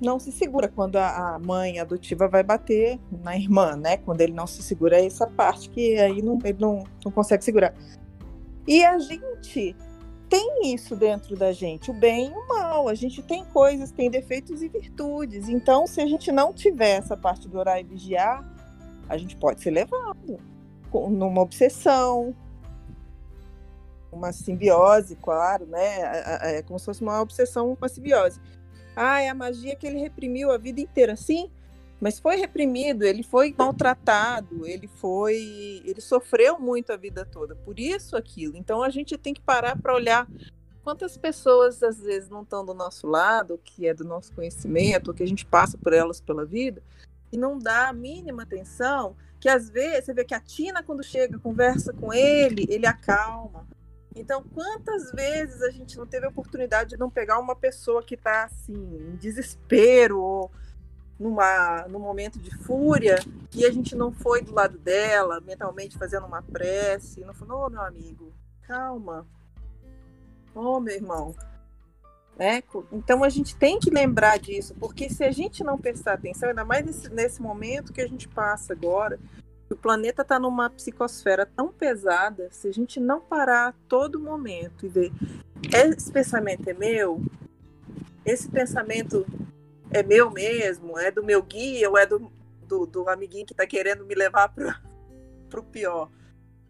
não se segura quando a, a mãe adotiva vai bater na irmã, né? Quando ele não se segura, é essa parte que aí não, ele não, não consegue segurar. E a gente tem isso dentro da gente, o bem e o mal. A gente tem coisas, tem defeitos e virtudes. Então, se a gente não tiver essa parte do orar e vigiar, a gente pode ser levado numa obsessão, uma simbiose, claro, né? É como se fosse uma obsessão, uma simbiose. Ah, é a magia que ele reprimiu a vida inteira. Sim, mas foi reprimido, ele foi maltratado, ele foi, ele sofreu muito a vida toda, por isso aquilo. Então a gente tem que parar para olhar quantas pessoas às vezes não estão do nosso lado, que é do nosso conhecimento, que a gente passa por elas pela vida e não dá a mínima atenção, que às vezes você vê que a Tina quando chega, conversa com ele, ele acalma. Então, quantas vezes a gente não teve a oportunidade de não pegar uma pessoa que está assim, em desespero ou numa, num momento de fúria e a gente não foi do lado dela, mentalmente fazendo uma prece, não falou, oh, meu amigo, calma. Oh, meu irmão. Né? Então a gente tem que lembrar disso, porque se a gente não prestar atenção, ainda mais nesse, nesse momento que a gente passa agora, o planeta está numa psicosfera tão pesada, se a gente não parar a todo momento e ver esse pensamento é meu, esse pensamento é meu mesmo, é do meu guia ou é do, do, do amiguinho que está querendo me levar para o pior.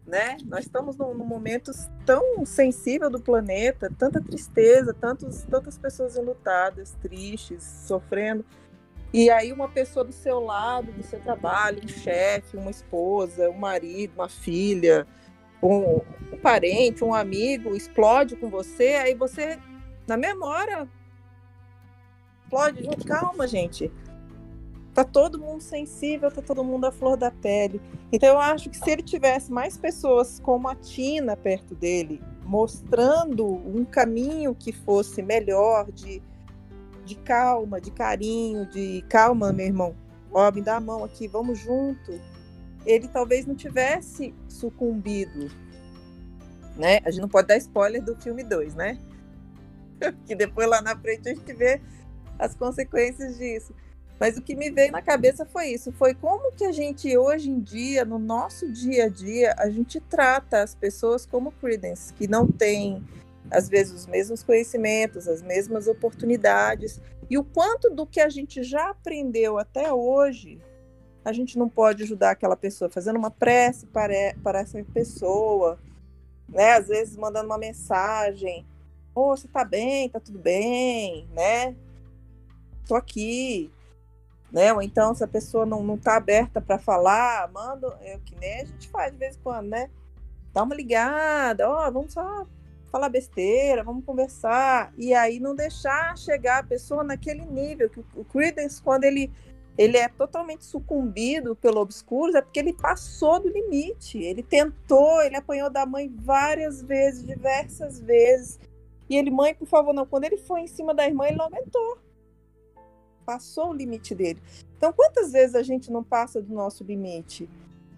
Né? Nós estamos num, num, momento tão sensível do planeta, tanta tristeza, tantos, tantas pessoas enlutadas, tristes, sofrendo. E aí uma pessoa do seu lado, do seu trabalho, um chefe, uma esposa, um marido, uma filha, um, um parente, um amigo, explode com você, aí você, na memória, explode junto. Calma, gente. Tá todo mundo sensível, tá todo mundo à flor da pele. Então eu acho que se ele tivesse mais pessoas como a Tina perto dele, mostrando um caminho que fosse melhor, de, de calma, de carinho, de calma, meu irmão. Ó, me dá a mão aqui, vamos junto. Ele talvez não tivesse sucumbido. Né? A gente não pode dar spoiler do filme 2, né? que depois lá na frente a gente vê as consequências disso. Mas o que me veio na cabeça foi isso, foi como que a gente hoje em dia, no nosso dia a dia, a gente trata as pessoas como Credence, que não tem às vezes os mesmos conhecimentos, as mesmas oportunidades, e o quanto do que a gente já aprendeu até hoje, a gente não pode ajudar aquela pessoa fazendo uma prece para, para essa pessoa, né? Às vezes mandando uma mensagem, oh, você tá bem, tá tudo bem, né? Tô aqui, né? Ou então, se a pessoa não, não tá aberta para falar, manda, é que nem a gente faz de vez em quando, né? Dá uma ligada, ó, oh, vamos só falar besteira, vamos conversar. E aí não deixar chegar a pessoa naquele nível. Que o Credence, quando ele, ele é totalmente sucumbido pelo obscuro, é porque ele passou do limite. Ele tentou, ele apanhou da mãe várias vezes, diversas vezes. E ele, mãe, por favor, não. Quando ele foi em cima da irmã, ele não aguentou. Passou o limite dele. Então, quantas vezes a gente não passa do nosso limite?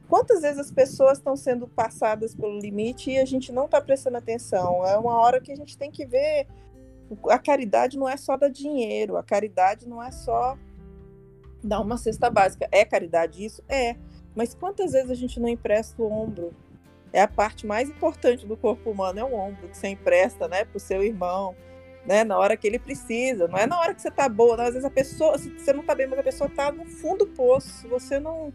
Quantas vezes as pessoas estão sendo passadas pelo limite e a gente não está prestando atenção? É uma hora que a gente tem que ver. A caridade não é só dar dinheiro, a caridade não é só dar uma cesta básica. É caridade isso? É. Mas quantas vezes a gente não empresta o ombro? É a parte mais importante do corpo humano, é o ombro que você empresta, né, para o seu irmão, né, na hora que ele precisa. Não é na hora que você está boa, não. às vezes a pessoa, você não está bem, mas a pessoa está no fundo do poço. Se você não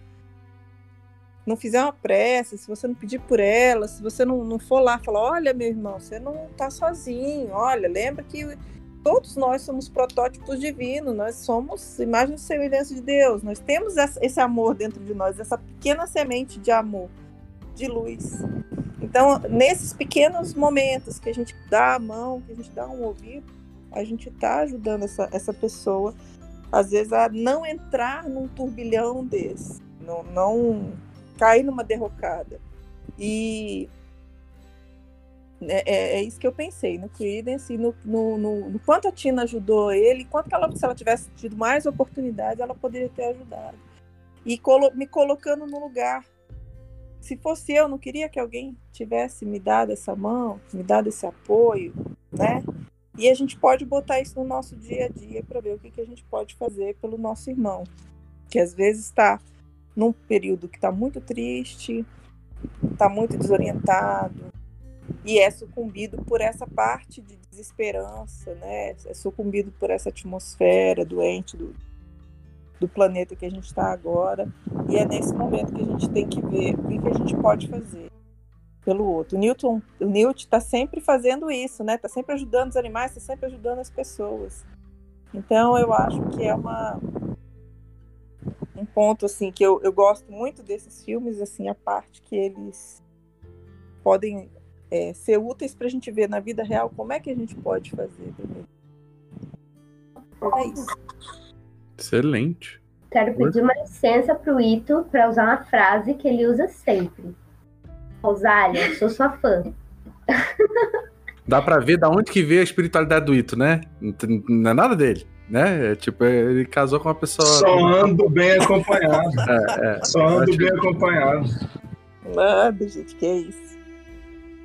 não fizer uma prece, se você não pedir por ela, se você não, não for lá falar, olha, meu irmão, você não está sozinho, olha, lembra que todos nós somos protótipos divinos, nós somos imagem e semelhança de Deus, nós temos esse amor dentro de nós, essa pequena semente de amor, de luz. Então, nesses pequenos momentos que a gente dá a mão, que a gente dá um ouvido, a gente está ajudando essa, essa pessoa, às vezes, a não entrar num turbilhão desse, não, não cair numa derrocada. E é, é, é, isso que eu pensei no Creedence e no, no, no, no, quanto a Tina ajudou ele, quanto ela, se ela tivesse tido mais oportunidade, ela poderia ter ajudado. E colo, me colocando no lugar. Se fosse eu, não queria que alguém tivesse me dado essa mão, me dado esse apoio, né? E a gente pode botar isso no nosso dia a dia para ver o que, que a gente pode fazer pelo nosso irmão, que às vezes está num período que está muito triste, está muito desorientado e é sucumbido por essa parte de desesperança, né? É sucumbido por essa atmosfera doente do, do planeta que a gente está agora. E é nesse momento que a gente tem que ver o que, que a gente pode fazer pelo outro. O Newton, o Newt está sempre fazendo isso, né? Está sempre ajudando os animais, está sempre ajudando as pessoas. Então eu acho que é uma um ponto assim que eu, eu gosto muito desses filmes, assim, a parte que eles podem é, ser úteis para a gente ver na vida real como é que a gente pode fazer. É isso. Excelente. Quero pedir uma licença para o Ito para usar uma frase que ele usa sempre. Rosália, sou sua fã. Dá para ver da onde que veio a espiritualidade do Ito, né? Não é nada dele né? É, tipo, ele casou com uma pessoa. Só ando bem acompanhado. é, é. Só ando bem acompanhado. Nada, gente, que é isso.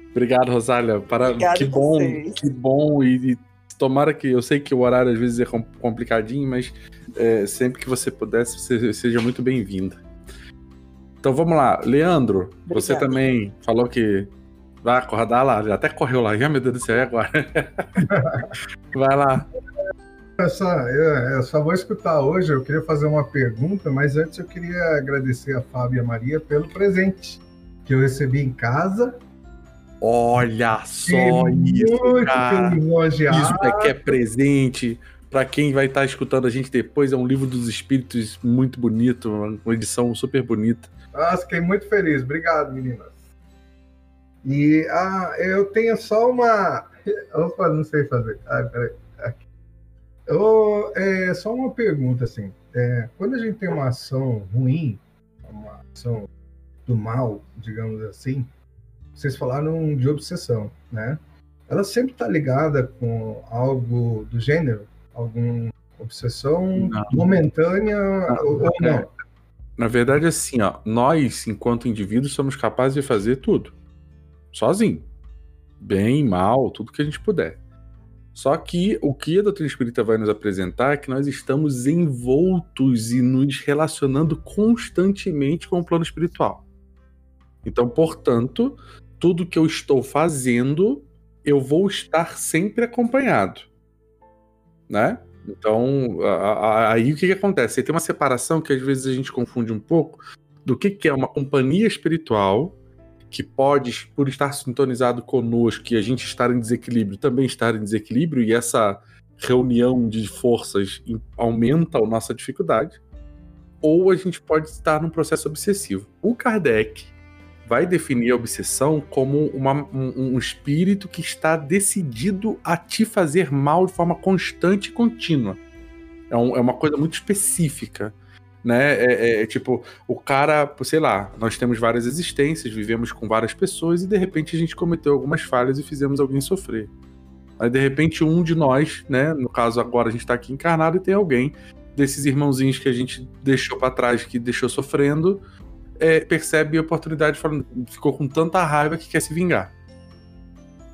Obrigado, Rosália. Para... Obrigado que bom, vocês. que bom. E, e, tomara que. Eu sei que o horário às vezes é complicadinho, mas é, sempre que você pudesse, você seja muito bem-vinda. Então vamos lá. Leandro, Obrigado. você também falou que vai acordar lá, já até correu lá, já, meu Deus do céu, e agora? vai lá essa, eu, eu, só vou escutar hoje. Eu queria fazer uma pergunta, mas antes eu queria agradecer a Fábio e a Maria pelo presente que eu recebi em casa. Olha só isso, cara. Isso é que é presente. Para quem vai estar tá escutando a gente depois, é um livro dos espíritos muito bonito, uma edição super bonita. Ah, fiquei muito feliz. Obrigado, meninas. E ah, eu tenho só uma. Opa, não sei fazer. Ah, peraí. Eu, é só uma pergunta assim. É, quando a gente tem uma ação ruim, uma ação do mal, digamos assim, vocês falaram de obsessão, né? Ela sempre está ligada com algo do gênero, alguma obsessão não. momentânea não, ou não? É, na verdade, assim, ó, nós, enquanto indivíduos, somos capazes de fazer tudo, sozinho, bem, mal, tudo que a gente puder. Só que o que a doutrina espírita vai nos apresentar é que nós estamos envoltos e nos relacionando constantemente com o plano espiritual. Então, portanto, tudo que eu estou fazendo, eu vou estar sempre acompanhado. Né? Então, aí o que, que acontece? tem uma separação que às vezes a gente confunde um pouco do que, que é uma companhia espiritual que pode, por estar sintonizado conosco e a gente estar em desequilíbrio, também estar em desequilíbrio, e essa reunião de forças aumenta a nossa dificuldade, ou a gente pode estar num processo obsessivo. O Kardec vai definir a obsessão como uma- um, um espírito que está decidido a te fazer mal de forma constante e contínua. É, um- é uma coisa muito específica. Né? É, é- é tipo, o cara, sei lá, nós temos várias existências, vivemos com várias pessoas e de repente a gente cometeu algumas falhas e fizemos alguém sofrer. Aí de repente um de nós, né? No caso agora a gente tá aqui encarnado e tem alguém desses irmãozinhos que a gente deixou pra trás, que deixou sofrendo, é, percebe a oportunidade, falando, ficou com tanta raiva que quer se vingar.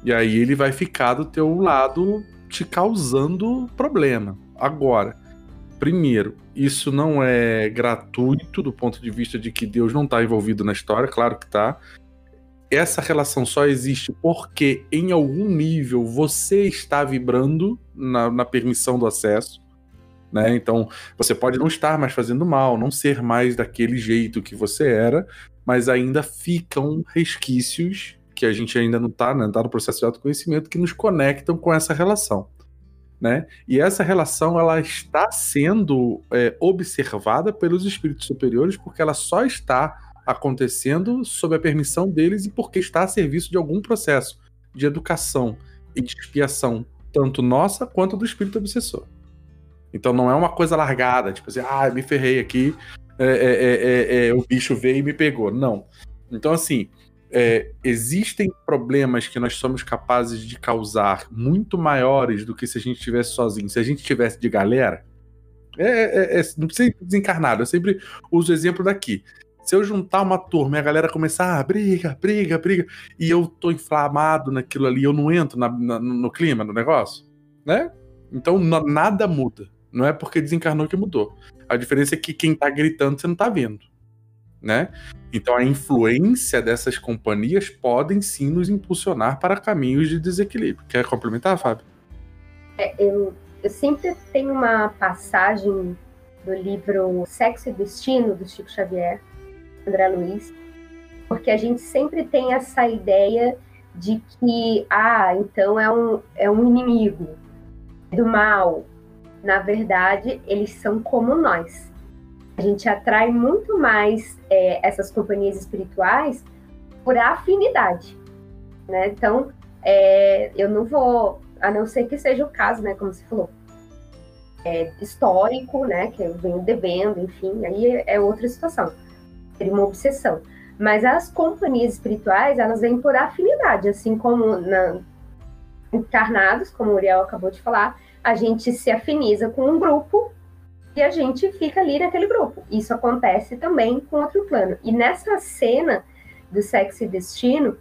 E aí ele vai ficar do teu lado te causando problema. Agora, primeiro, isso não é gratuito do ponto de vista de que Deus não está envolvido na história, claro que tá. Essa relação só existe porque, em algum nível, você está vibrando na, na permissão do acesso. Né? Então, você pode não estar mais fazendo mal, não ser mais daquele jeito que você era, mas ainda ficam resquícios que a gente ainda não está né, tá no processo de autoconhecimento que nos conectam com essa relação. Né? E essa relação ela está sendo é, observada pelos espíritos superiores porque ela só está acontecendo sob a permissão deles e porque está a serviço de algum processo de educação e de expiação, tanto nossa quanto do espírito obsessor. Então não é uma coisa largada, tipo assim, ah, me ferrei aqui, é, é, é, é, o bicho veio e me pegou. Não. Então, assim, é, existem problemas que nós somos capazes de causar muito maiores do que se a gente estivesse sozinho. Se a gente tivesse de galera, é, é, não precisa desencarnado. Eu sempre uso o exemplo daqui. Se eu juntar uma turma e a galera começar, ah, briga, briga, briga, e eu tô inflamado naquilo ali, eu não entro na, na, no clima do negócio, né? Então nada muda. Não é porque desencarnou que mudou. A diferença é que quem tá gritando você não tá vendo, né? Então a influência dessas companhias podem sim nos impulsionar para caminhos de desequilíbrio. Quer complementar, Fábio? É, eu, eu sempre tenho uma passagem do livro Sexo e Destino, do Chico Xavier, André Luiz, porque a gente sempre tem essa ideia de que, ah, então é um, é um inimigo do mal. Na verdade, eles são como nós. A gente atrai muito mais é, essas companhias espirituais por afinidade, né? Então, é, eu não vou, a não ser que seja o caso, né, como você falou, é, histórico, né, que eu venho devendo, enfim, aí é outra situação, seria uma obsessão. Mas as companhias espirituais, elas vêm por afinidade, assim como na, encarnados, como o Uriel acabou de falar, a gente se afiniza com um grupo e a gente fica ali naquele grupo. Isso acontece também com outro plano. E nessa cena do Sexo e Destino,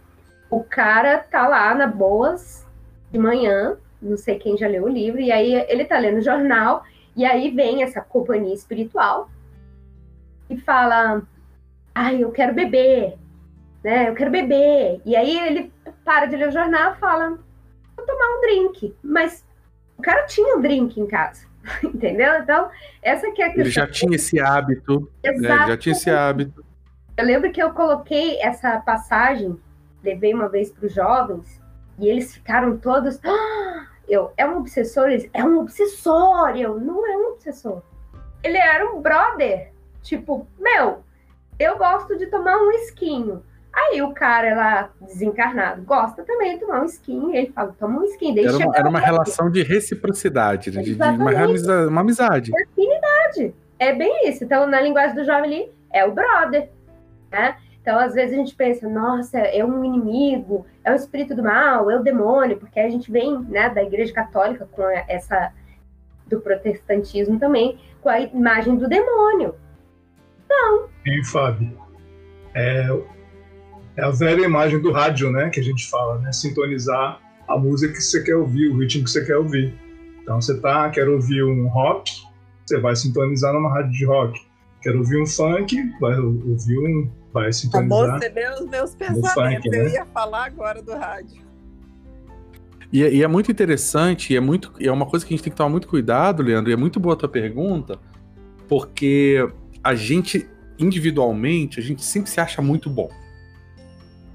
o cara tá lá na boas de manhã, não sei quem já leu o livro, e aí ele tá lendo o jornal, e aí vem essa companhia espiritual e fala: Ai, eu quero beber, né? Eu quero beber. E aí ele para de ler o jornal fala: Vou tomar um drink. Mas o cara tinha um drink em casa. Entendeu? Então, essa que é a questão. Ele já tinha esse hábito. Né? Ele já tinha esse hábito. Eu lembro que eu coloquei essa passagem, levei uma vez para os jovens, e eles ficaram todos. Ah! Eu, é um obsessor? Eles, é um obsessor! Eu, não é um obsessor. Ele era um brother. Tipo, meu, eu gosto de tomar um esquinho. Aí o cara lá, desencarnado, gosta também de tomar um skin. Ele fala, toma um skin. Daí Era uma, era uma relação de reciprocidade, né? de, de uma, amizade, uma amizade. afinidade. É bem isso. Então, na linguagem do jovem ali, é o brother. Né? Então, às vezes a gente pensa, nossa, é um inimigo, é o espírito do mal, é o demônio, porque a gente vem né, da igreja católica com essa do protestantismo também, com a imagem do demônio. Hein, Fábio? É, é a velha imagem do rádio, né? Que a gente fala, né? Sintonizar a música que você quer ouvir, o ritmo que você quer ouvir. Então você tá, quer ouvir um rock, você vai sintonizar numa rádio de rock. Quer ouvir um funk, vai ouvir um, vai Amor, sintonizar. você leu os meus funk, pensamentos. né? Eu ia falar agora do rádio. E, é- e é muito interessante, e é, muito, e é uma coisa que a gente tem que tomar muito cuidado, Leandro, e é muito boa a tua pergunta, porque a gente, individualmente, a gente sempre se acha muito bom.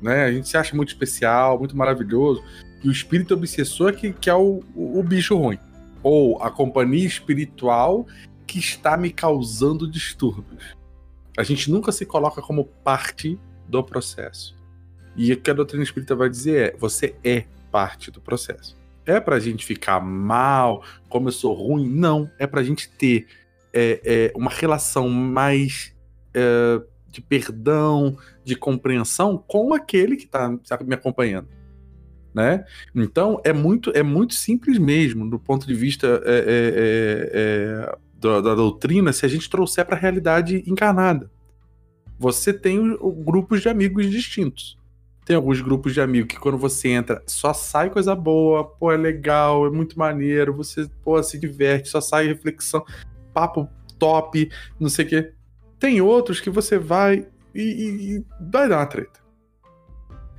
Né? A gente se acha muito especial, muito maravilhoso. E o espírito obsessor que, que é o, o, o bicho ruim. Ou a companhia espiritual que está me causando distúrbios. A gente nunca se coloca como parte do processo. E o que a doutrina espírita vai dizer é: você é parte do processo. É pra gente ficar mal, como eu sou ruim? Não. É pra gente ter é, é, uma relação mais é, de perdão, de compreensão com aquele que está tá me acompanhando. Né? Então é muito é muito simples mesmo do ponto de vista é, é, é, é da, da, doutrina se a gente trouxer para a realidade encarnada. Você tem grupos de amigos distintos. Tem alguns grupos de amigos que quando você entra só sai coisa boa, pô, é legal, é muito maneiro, você pô, se diverte, só sai reflexão, papo top, não sei o quê. Tem outros que você vai e, e, e vai dar uma treta.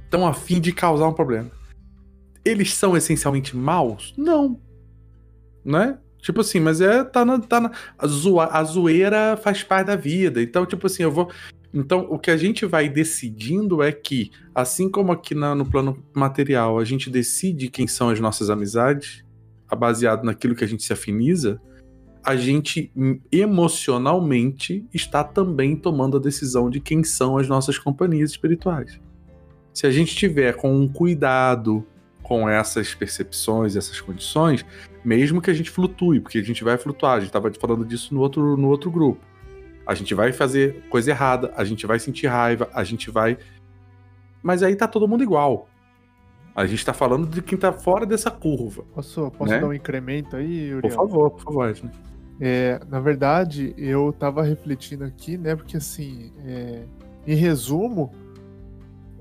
Estão a fim de causar um problema. Eles são essencialmente maus? Não. Né? Tipo assim, mas é. Tá na. Tá na a, zoa, a zoeira faz parte da vida. Então, tipo assim, eu vou. Então, o que a gente vai decidindo é que, assim como aqui na, no plano material, a gente decide quem são as nossas amizades, baseado naquilo que a gente se afiniza, a gente emocionalmente está também tomando a decisão de quem são as nossas companhias espirituais. Se a gente tiver com um cuidado com essas percepções, essas condições, mesmo que a gente flutue, porque a gente vai flutuar, a gente estava falando disso no outro, no outro grupo. A gente vai fazer coisa errada, a gente vai sentir raiva, a gente vai. Mas aí tá todo mundo igual. A gente tá falando de quem tá fora dessa curva. Posso, posso né? dar um incremento aí, Uriel? Por favor, por favor. É, na verdade, eu estava refletindo aqui, né? Porque assim, é, em resumo,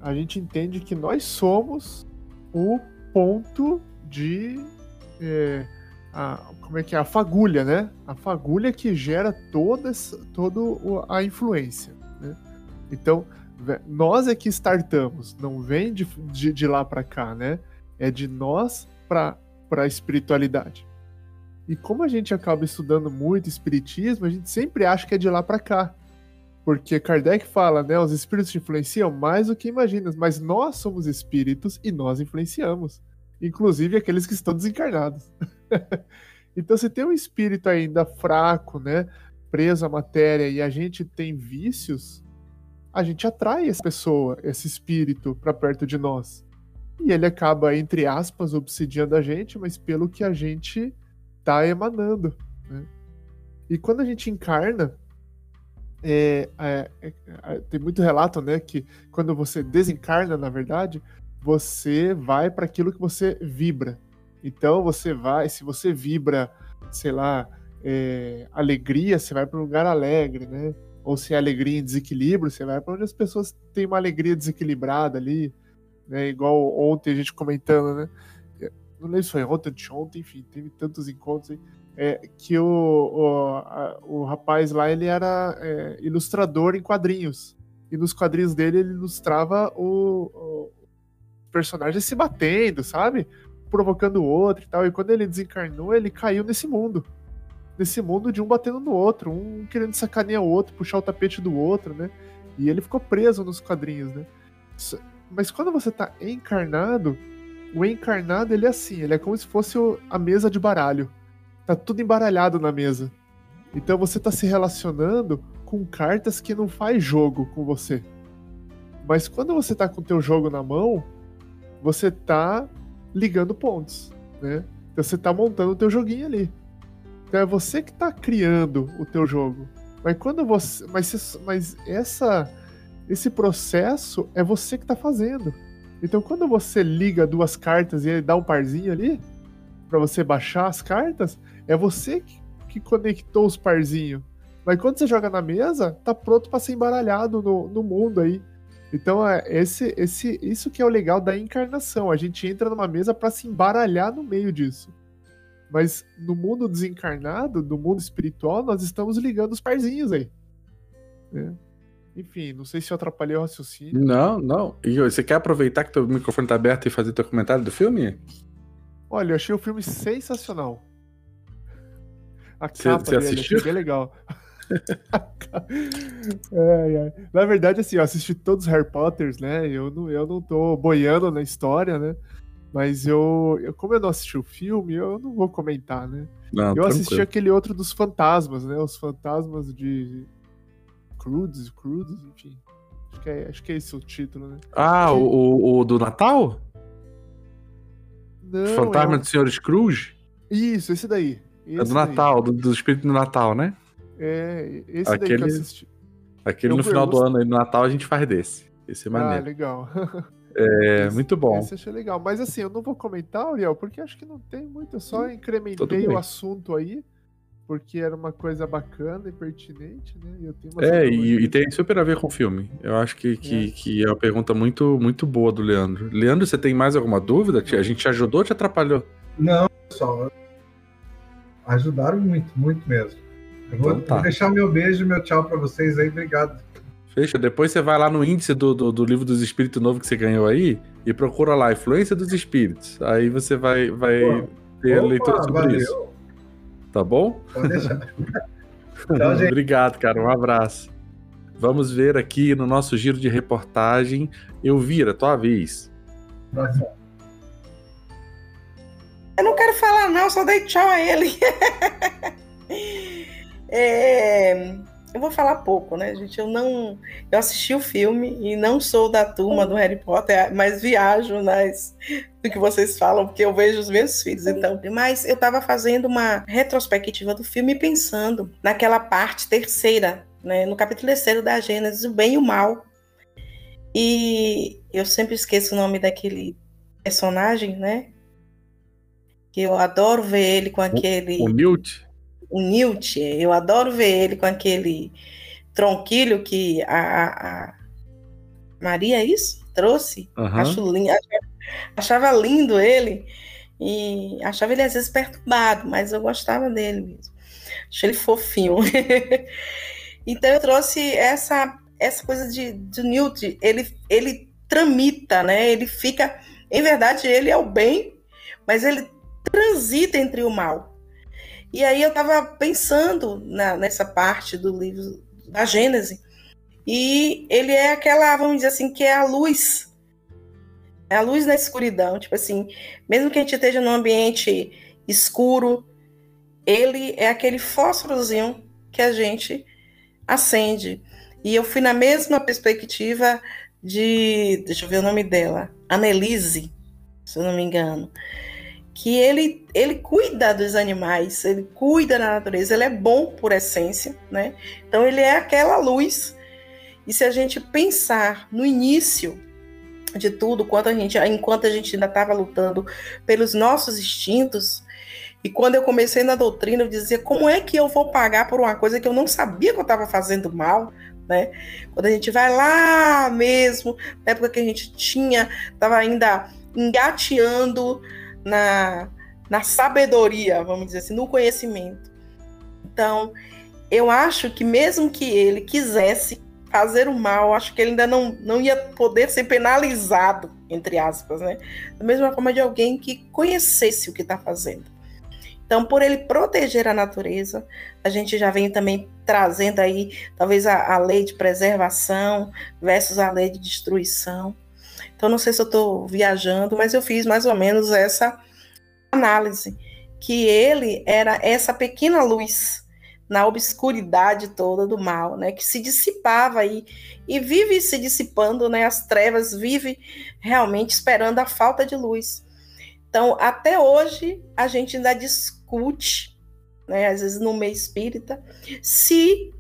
a gente entende que nós somos o ponto de é, a, como é que é a fagulha, né? A fagulha que gera toda essa, toda a influência. Né? Então, nós é que startamos, não vem de, de, de lá para cá, né? É de nós para a espiritualidade. E como a gente acaba estudando muito espiritismo, a gente sempre acha que é de lá para cá. Porque Kardec fala, né, os espíritos influenciam mais do que imaginas, mas nós somos espíritos e nós influenciamos, inclusive aqueles que estão desencarnados. então, se tem um espírito ainda fraco, né, preso à matéria e a gente tem vícios, a gente atrai essa pessoa, esse espírito para perto de nós. E ele acaba entre aspas obsidiando a gente, mas pelo que a gente tá emanando. Né? E quando a gente encarna, é, é, é, é, tem muito relato, né, que quando você desencarna, na verdade, você vai para aquilo que você vibra. Então você vai, se você vibra, sei lá, é, alegria, você vai para um lugar alegre, né? Ou se é alegria em desequilíbrio, você vai para onde as pessoas têm uma alegria desequilibrada ali, né? Igual ontem a gente comentando, né? Não lembro se foi ontem, ontem, enfim, teve tantos encontros é, que o, o, a, o rapaz lá, ele era é, ilustrador em quadrinhos. E nos quadrinhos dele, ele ilustrava o, o personagem se batendo, sabe? Provocando o outro e tal. E quando ele desencarnou, ele caiu nesse mundo. Nesse mundo de um batendo no outro, um querendo sacanear o outro, puxar o tapete do outro, né? E ele ficou preso nos quadrinhos, né? Mas quando você tá encarnado, o encarnado, ele é assim, ele é como se fosse a mesa de baralho. Tá tudo embaralhado na mesa. Então você tá se relacionando com cartas que não faz jogo com você. Mas quando você tá com o teu jogo na mão, você tá ligando pontos, né? Então você tá montando o teu joguinho ali. Então é você que tá criando o teu jogo. Mas quando você, mas, mas essa esse processo é você que tá fazendo. Então, quando você liga duas cartas e ele dá um parzinho ali, para você baixar as cartas, é você que, que conectou os parzinhos. Mas quando você joga na mesa, tá pronto para ser embaralhado no, no mundo aí. Então, é esse, esse, isso que é o legal da encarnação. A gente entra numa mesa para se embaralhar no meio disso. Mas no mundo desencarnado, no mundo espiritual, nós estamos ligando os parzinhos aí. Né? Enfim, não sei se eu atrapalhei o raciocínio. Não, não. E você quer aproveitar que teu microfone tá aberto e fazer teu comentário do filme? Olha, eu achei o filme sensacional. A cê, capa você dele achei bem legal. é, é. Na verdade, assim, eu assisti todos os Harry Potters, né? Eu não, eu não tô boiando na história, né? Mas eu, eu, como eu não assisti o filme, eu não vou comentar, né? Não, eu tranquilo. assisti aquele outro dos fantasmas, né? Os fantasmas de Crudes, Crudes, enfim. Acho que é, acho que é esse o título, né? Ah, o, o, o do Natal? Não, Fantasma é do Senhor Scrooge? Isso, esse daí. É Esse do daí. Natal, do, do espírito do Natal, né? É, esse daí que Aquele- eu assisti. Aquele Eu no final do ano aí, no Natal, a gente faz desse. Esse é Ah, maneiro. legal. é, esse- muito bom. Esse eu achei legal. Mas assim, eu não vou comentar, Uriel, porque acho que não tem muito. Eu só Tudo incrementei o assunto aí, porque era uma coisa bacana e pertinente, né? E eu tenho uma É, e, e tem super a ver com o filme. Eu acho que, que, É. que é uma pergunta muito, muito boa do Leandro. Leandro, você tem mais alguma dúvida? A gente te ajudou ou te atrapalhou? Não, pessoal. Ajudaram muito, muito mesmo. Eu vou, Então tá. vou deixar meu beijo e meu tchau pra vocês aí. Obrigado. Fecha. Depois você vai lá no índice do, do, do livro dos espíritos novo que você ganhou aí e procura lá, Influência dos Espíritos. Aí você vai, vai Pô, ter Opa, leitura sobre valeu. isso. Tá bom? Pode deixar. Tchau, gente. Obrigado, cara. Um abraço. Vamos ver aqui no nosso giro de reportagem. Elvira, tua vez. Eu não quero falar, não, só dei tchau a ele. É, eu vou falar pouco, né, gente? Eu não. Eu assisti o filme e não sou da turma do Harry Potter, mas viajo nas, do que vocês falam, porque eu vejo os meus filhos, então. Mas eu estava fazendo uma retrospectiva do filme pensando naquela parte terceira, né, no capítulo terceiro da Gênesis, o bem e o mal. E eu sempre esqueço o nome daquele personagem, né? Que eu adoro ver ele com aquele O Newt? O Newt, eu adoro ver ele com aquele tronquilho que a, a- Maria, é isso? Trouxe. Aham. Acho lindo, achava, achava lindo ele e achava ele às vezes perturbado, mas eu gostava dele mesmo. Acho ele fofinho. então eu trouxe essa essa coisa de, de Newt, ele ele tramita, né? Ele fica, em verdade, ele é o bem, mas ele transita entre o mal. E aí eu estava pensando na- nessa parte do livro da Gênese, e ele é aquela, vamos dizer assim, que é a luz. É a luz na escuridão. Tipo assim, mesmo que a gente esteja num ambiente escuro, ele é aquele fósforozinho que a gente acende. E eu fui na mesma perspectiva de. Deixa eu ver o nome dela. Annelise, se eu não me engano que ele, ele cuida dos animais, ele cuida da natureza, ele é bom por essência, né? Então ele é aquela luz. E se a gente pensar no início de tudo, quanto a gente, enquanto a gente ainda estava lutando pelos nossos instintos, e quando eu comecei na doutrina, eu dizia: como é que eu vou pagar por uma coisa que eu não sabia que eu estava fazendo mal? Né? Quando a gente vai lá mesmo, na época que a gente tinha, estava ainda engateando na, na sabedoria, vamos dizer assim, no conhecimento. Então, eu acho que mesmo que ele quisesse fazer o mal, acho que ele ainda não, não ia poder ser penalizado, entre aspas, né? Da mesma forma de alguém que conhecesse o que está fazendo. Então, por ele proteger a natureza, a gente já vem também trazendo aí, talvez, a, a lei de preservação versus a lei de destruição. Então, não sei se eu estou viajando, mas eu fiz mais ou menos essa análise, que ele era essa pequena luz na obscuridade toda do mal, né, que se dissipava aí e vive se dissipando, né, as trevas, vive realmente esperando a falta de luz. Então, até hoje, a gente ainda discute, né, às vezes no meio espírita, se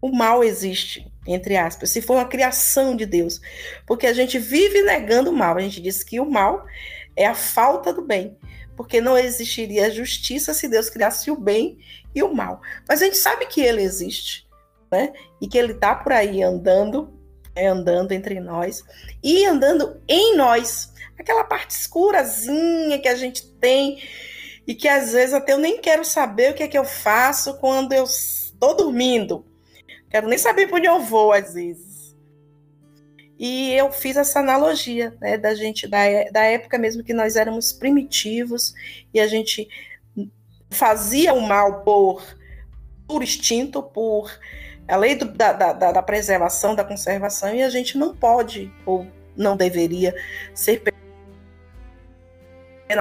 o mal existe, entre aspas, se foi uma criação de Deus. Porque a gente vive negando o mal. A gente diz que o mal é a falta do bem. Porque não existiria justiça se Deus criasse o bem e o mal. Mas a gente sabe que ele existe, né? E que ele está por aí andando, é, andando entre nós e andando em nós. Aquela parte escurazinha que a gente tem e que às vezes até eu nem quero saber o que é que eu faço quando eu estou dormindo. Quero nem saber para onde eu vou, às vezes. E eu fiz essa analogia, né, da gente, da, da época mesmo que nós éramos primitivos e a gente fazia o mal por, por instinto, por a lei do, da, da, da preservação, da conservação, e a gente não pode, ou não deveria, ser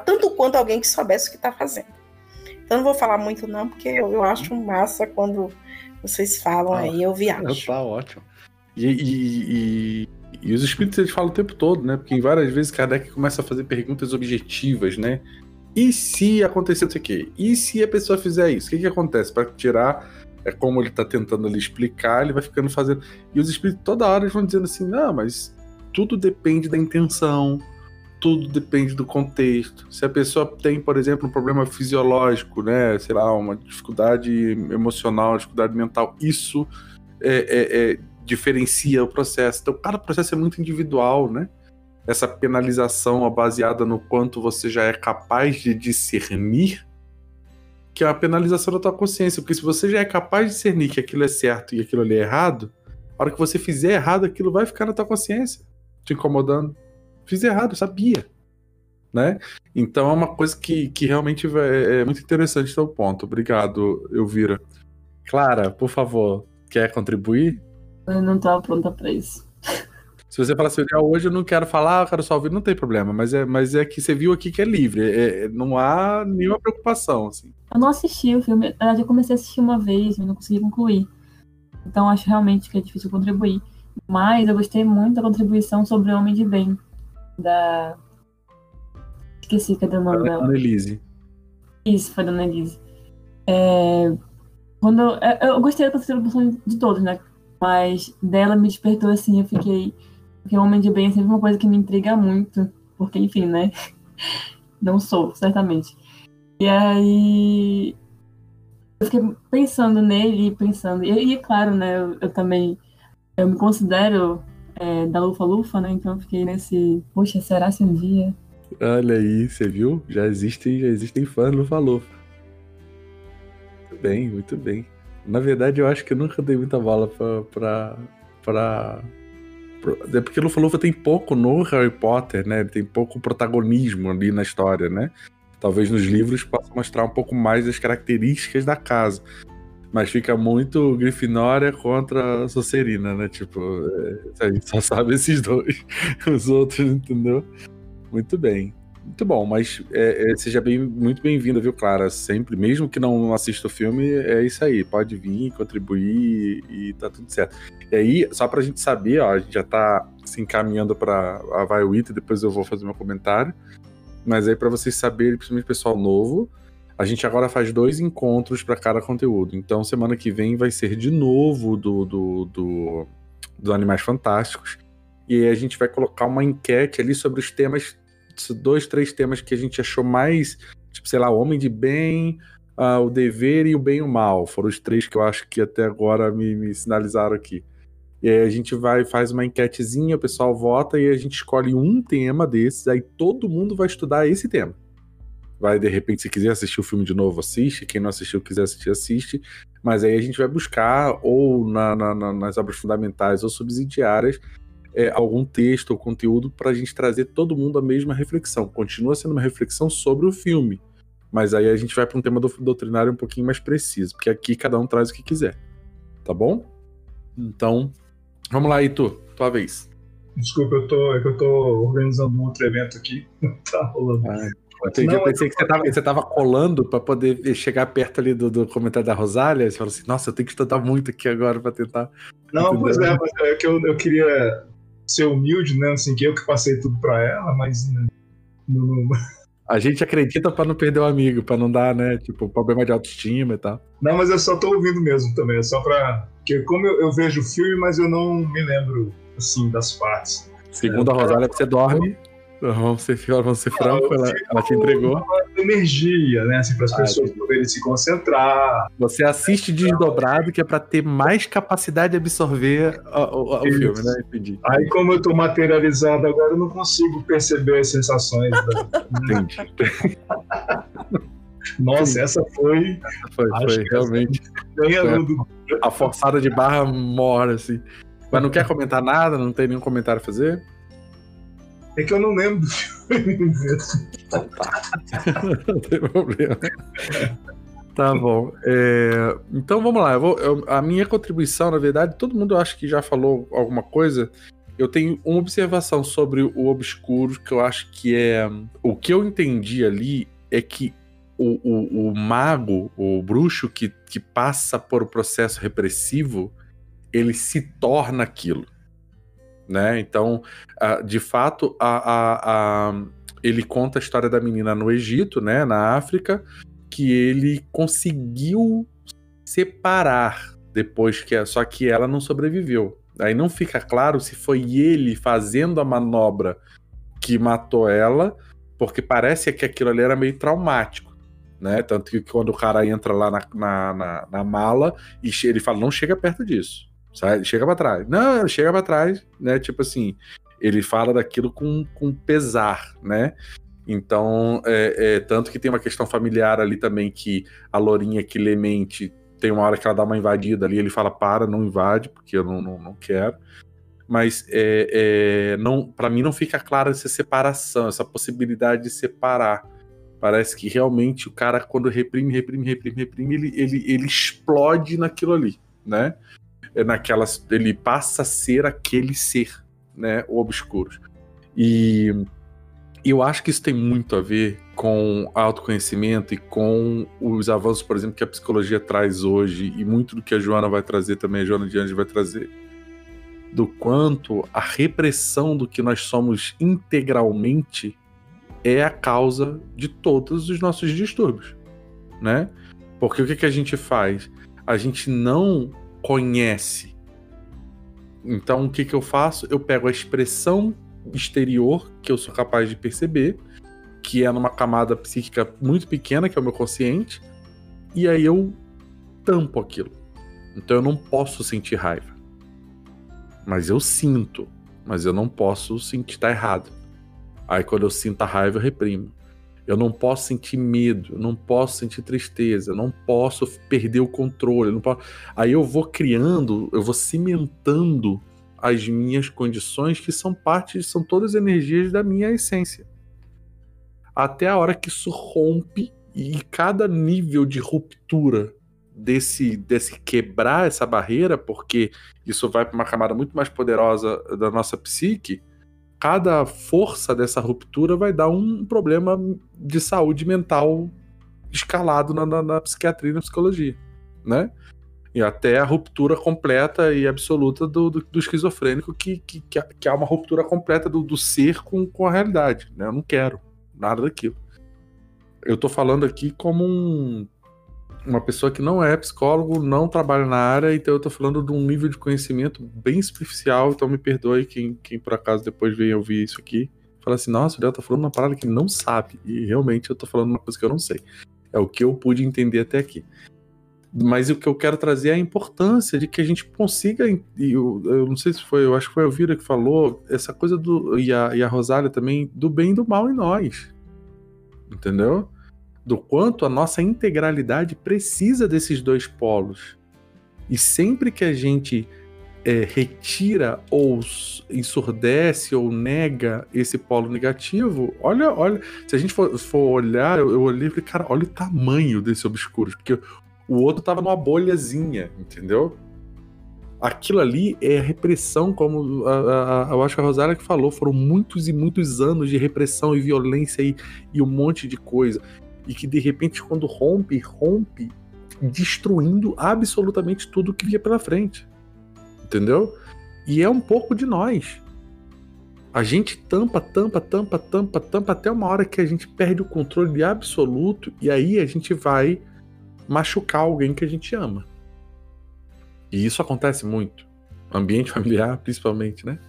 tanto quanto alguém que soubesse o que está fazendo. Então não vou falar muito não, porque eu, eu acho massa quando vocês falam Ah, aí, eu viajo. Tá ótimo. E, e, e, e os espíritos eles falam o tempo todo, né? Porque em várias vezes Kardec começa a fazer perguntas objetivas, né? E se acontecer isso aqui? E se a pessoa fizer isso? O que, que acontece? Para tirar, é como ele está tentando ali explicar, ele vai ficando fazendo. E os espíritos toda hora eles vão dizendo assim: não, mas tudo depende da intenção, tudo depende do contexto. Se a pessoa tem, por exemplo, um problema fisiológico, né? Sei lá, uma dificuldade emocional, dificuldade mental, isso é, é, é, diferencia o processo. Então, cada processo é muito individual, né? essa penalização baseada no quanto você já é capaz de discernir, que é a penalização da tua consciência. Porque se você já é capaz de discernir que aquilo é certo e aquilo ali é errado, a hora que você fizer errado, aquilo vai ficar na tua consciência, te incomodando. Fiz errado, sabia. Né? Então é uma coisa que, que realmente é, é muito interessante teu ponto. Obrigado, Elvira. Clara, por favor, quer contribuir? Eu não estava pronta para isso. Se você falar assim, hoje eu não quero falar, eu quero só ouvir, não tem problema. Mas é, mas é que você viu aqui que é livre. É, é não há nenhuma preocupação. Assim. Eu não assisti o filme. Na verdade, eu comecei a assistir uma vez, mas não consegui concluir. Então acho realmente que é difícil contribuir. Mas eu gostei muito da contribuição sobre o Homem de Bem. Da. Esqueci cadê o nome dela. Ana Elise. Isso, foi da Ana Elise. É... Quando eu, eu gostei da contribuição de todos, né? Mas dela me despertou assim, eu fiquei porque o homem de bem é sempre uma coisa que me intriga muito. Porque, enfim, né? Não sou, certamente. E aí. Eu fiquei pensando nele e pensando. E, e claro, né? Eu, eu, também. Eu me considero é, da Lufa-Lufa, né? Então eu fiquei nesse. Poxa, será se um dia. Olha aí, você viu? Já existem, já existem fãs Lufa-Lufa. Muito bem, muito bem. Na verdade, eu acho que eu nunca dei muita bola pra, pra, pra é porque Lufa-Lufa tem pouco no Harry Potter, né? Tem pouco protagonismo ali na história, né? Talvez nos livros possa mostrar um pouco mais das características da casa. Mas fica muito Grifinória contra Sonserina, né? Tipo, é, a gente só sabe esses dois. Os outros, entendeu? Muito bem. Muito bom, mas é, é, seja bem, muito bem-vinda, viu, Clara? Sempre, mesmo que não assista o filme, é isso aí. Pode vir, contribuir e, e tá tudo certo. E aí, só pra gente saber, ó, a gente já tá se encaminhando pra a Vai Wita, depois eu vou fazer meu comentário. Mas aí, para vocês saberem, principalmente pessoal novo, a gente agora faz dois encontros para cada conteúdo. Então, semana que vem vai ser de novo do, do, do, do Animais Fantásticos. E a gente vai colocar uma enquete ali sobre os temas dois, três temas que a gente achou mais, tipo, sei lá, Homem de Bem, uh, o Dever e o Bem e o Mal. Foram os três que eu acho que até agora me, me sinalizaram aqui. E aí a gente vai, faz uma enquetezinha, o pessoal vota e a gente escolhe um tema desses, aí todo mundo vai estudar esse tema. Vai, de repente, se quiser assistir o filme de novo, assiste. Quem não assistiu, quiser assistir, assiste. Mas aí a gente vai buscar, ou na, na, nas obras fundamentais ou subsidiárias, é, algum texto ou conteúdo para a gente trazer todo mundo a mesma reflexão. Continua sendo uma reflexão sobre o filme, mas aí a gente vai para um tema do, doutrinário um pouquinho mais preciso, porque aqui cada um traz o que quiser. Tá bom? Então, vamos lá, Itu, tua vez. Desculpa, eu tô, é que eu tô organizando um outro evento aqui. tá rolando. Ah, entendi. eu pensei que você tava, você tava colando para poder chegar perto ali do, do comentário da Rosália. Você falou assim: Nossa, eu tenho que estudar muito aqui agora para tentar. Não, entender. pois é, mas é que eu, eu queria ser humilde, né? Assim, que eu que passei tudo para ela, mas né, não, não... A gente acredita para não perder o amigo, para não dar, né? Tipo, problema de autoestima e tal. Não, mas eu só tô ouvindo mesmo também, é só pra. Porque como eu, eu vejo o filme, mas eu não me lembro, assim, das partes. Segundo é, a Rosália, você dorme Vamos ser, vamos ser franco, ela, ela, te entregou. Energia, né? Assim, para as ah, pessoas poderem se concentrar. Você assiste desdobrado, que é para ter mais capacidade de absorver o, filme, né? Entendi. Aí, como eu estou materializado agora, eu não consigo perceber as sensações. Da... Entendi. Nossa, essa foi. Essa foi, foi realmente. Foi a, a forçada de barra mora, assim. Mas não quer comentar nada? Não tem nenhum comentário a fazer? É que eu não lembro do filme não tem problema. Tá bom. É, então vamos lá. Eu vou, eu, a minha contribuição, na verdade, todo mundo acha que já falou alguma coisa. Eu tenho uma observação sobre o obscuro que eu acho que é. O que eu entendi ali é que o, o, o mago, o bruxo que, que passa por o processo repressivo, ele se torna aquilo. Né? Então, de fato, a, a, a, ele conta a história da menina no Egito, né, na África, que ele conseguiu separar depois que só que ela não sobreviveu. Aí não fica claro se foi ele fazendo a manobra que matou ela, porque parece que aquilo ali era meio traumático. Né? Tanto que quando o cara entra lá na, na, na, na mala ele fala, não chega perto disso. Sai, chega para trás. Não, chega para trás, né? Tipo assim, ele fala daquilo com, com pesar, né? Então, é, é, tanto que tem uma questão familiar ali também que a Lourinha que lemente tem uma hora que ela dá uma invadida ali, ele fala para, não invade, porque eu não, não, não quero. Mas é, é não, para mim não fica clara essa separação, essa possibilidade de separar. Parece que realmente o cara, quando reprime, reprime, reprime, reprime, ele, ele, ele explode naquilo ali, né? É naquelas, ele passa a ser aquele ser, né? O obscuro. E eu acho que isso tem muito a ver com autoconhecimento e com os avanços, por exemplo, que a psicologia traz hoje e muito do que a Joana vai trazer também, a Joana de Anjos vai trazer. Do quanto a repressão do que nós somos integralmente é a causa de todos os nossos distúrbios, né? Porque o que, que a gente faz? A gente não conhece. Então, o que, que eu faço? Eu pego a expressão exterior que eu sou capaz de perceber, que é numa camada psíquica muito pequena, que é o meu consciente, e aí eu tampo aquilo. Então eu não posso sentir raiva. Mas eu sinto, mas eu não posso sentir tá errado. Aí quando eu sinto a raiva, eu reprimo. Eu não posso sentir medo, eu não posso sentir tristeza, eu não posso perder o controle, não posso... Aí eu vou criando, eu vou cimentando as minhas condições, que são parte, são todas energias da minha essência. Até a hora que isso rompe e cada nível de ruptura desse, desse quebrar essa barreira, porque isso vai para uma camada muito mais poderosa da nossa psique, cada força dessa ruptura vai dar um problema de saúde mental escalado na, na, na psiquiatria e na psicologia, né? E até a ruptura completa e absoluta do, do, do esquizofrênico, que, que, que, há uma ruptura completa do, do ser com, com a realidade. Né? Eu não quero nada daquilo. Eu tô falando aqui como um, uma pessoa que não é psicólogo, não trabalha na área, então eu tô falando de um nível de conhecimento bem superficial, então me perdoe quem, quem por acaso depois vem ouvir isso aqui. Fala assim, nossa, o Léo tá falando uma parada que não sabe. E realmente eu tô falando uma coisa que eu não sei. É o que eu pude entender até aqui. Mas o que eu quero trazer é a importância de que a gente consiga. Eu, eu não sei se foi, eu acho que foi a Elvira que falou, essa coisa do. E a, e a Rosália também, do bem e do mal em nós. Entendeu? Do quanto a nossa integralidade precisa desses dois polos. E sempre que a gente é, retira ou ensurdece ou nega esse polo negativo, olha, olha, se a gente for, for olhar, eu, eu olhei e falei, cara, olha o tamanho desse obscuro, porque o outro tava numa bolhazinha, entendeu? Aquilo ali é repressão, como a, a, eu acho que a Rosária que falou, foram muitos e muitos anos de repressão e violência e, e um monte de coisa. E que de repente, quando rompe, rompe destruindo absolutamente tudo que via pela frente. Entendeu? E é um pouco de nós. A gente tampa, tampa, tampa, tampa, tampa até uma hora que a gente perde o controle absoluto e aí a gente vai machucar alguém que a gente ama. E isso acontece muito. Ambiente familiar, principalmente, né?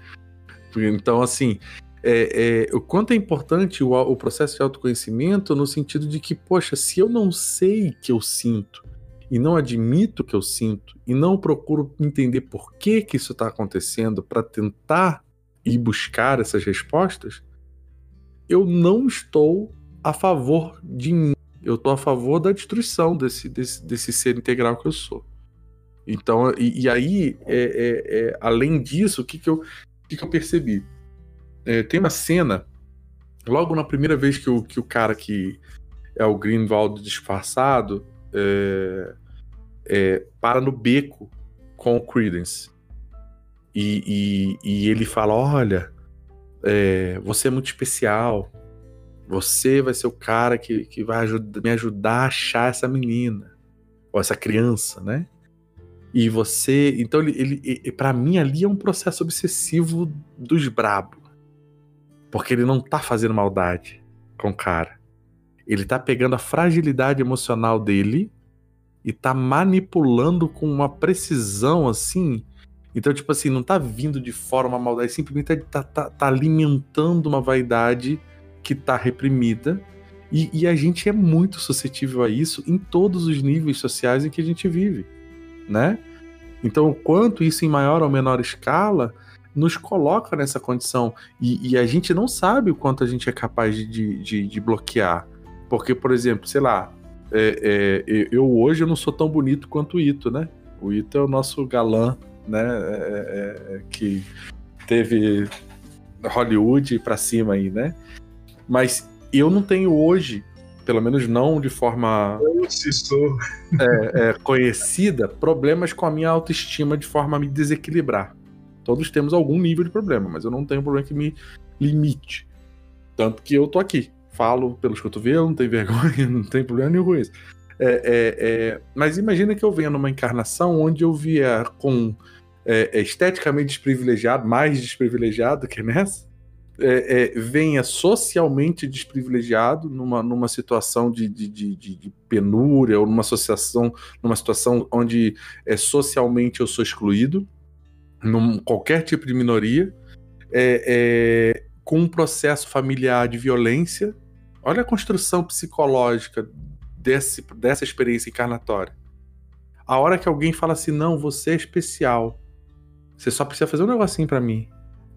Então, assim, é, é, o quanto é importante o, o, processo de autoconhecimento no sentido de que, poxa, se eu não sei que eu sinto e não admito que eu sinto e não procuro entender por que que isso está acontecendo para tentar ir buscar essas respostas, eu não estou a favor de mim eu tô a favor da destruição desse, desse, desse ser integral que eu sou. Então, e, e aí, é, é, é, além disso, o que, que, eu, que, que eu percebi? É, tem uma cena, logo na primeira vez que o, que o cara que é o Greenwald disfarçado é, é, para no beco com o Credence. E, e, e ele fala: Olha, você é muito especial, você vai ser o cara que, que vai me ajudar a achar essa menina, ou essa criança, né? E você. Então, ele, ele, ele para mim, ali é um processo obsessivo dos brabo. Porque ele não tá fazendo maldade com o cara. Ele tá pegando a fragilidade emocional dele e tá manipulando com uma precisão assim. Então, tipo assim, não tá vindo de fora uma maldade, simplesmente tá, tá, tá alimentando uma vaidade que tá reprimida. E, e, a gente é muito suscetível a isso em todos os níveis sociais em que a gente vive, né? Então, o quanto isso em maior ou menor escala nos coloca nessa condição. E, e a gente não sabe o quanto a gente é capaz de, de, de bloquear. Porque, por exemplo, sei lá, é, é, eu hoje eu não sou tão bonito quanto o Ito, né? O Ito é o nosso galã, né? É, é, é que teve Hollywood para cima aí, né? Mas eu não tenho hoje, pelo menos não de forma é, conhecida, problemas com a minha autoestima de forma a me desequilibrar. Todos temos algum nível de problema, mas eu não tenho problema que me limite. Tanto que eu tô aqui, falo pelos cotovelos, não tenho vergonha, não tem problema nenhum com isso. É, é, é, mas imagina que eu venha numa encarnação onde eu vier com é, é esteticamente desprivilegiado, mais desprivilegiado que nessa, é, venha socialmente desprivilegiado numa, numa situação de, de, de, de, penúria ou numa associação, numa situação onde é, socialmente eu sou excluído, num qualquer tipo de minoria, com um processo familiar de violência Olha a construção psicológica desse, dessa experiência encarnatória. A hora que alguém fala assim, não, você é especial. Você só precisa fazer um negocinho para mim.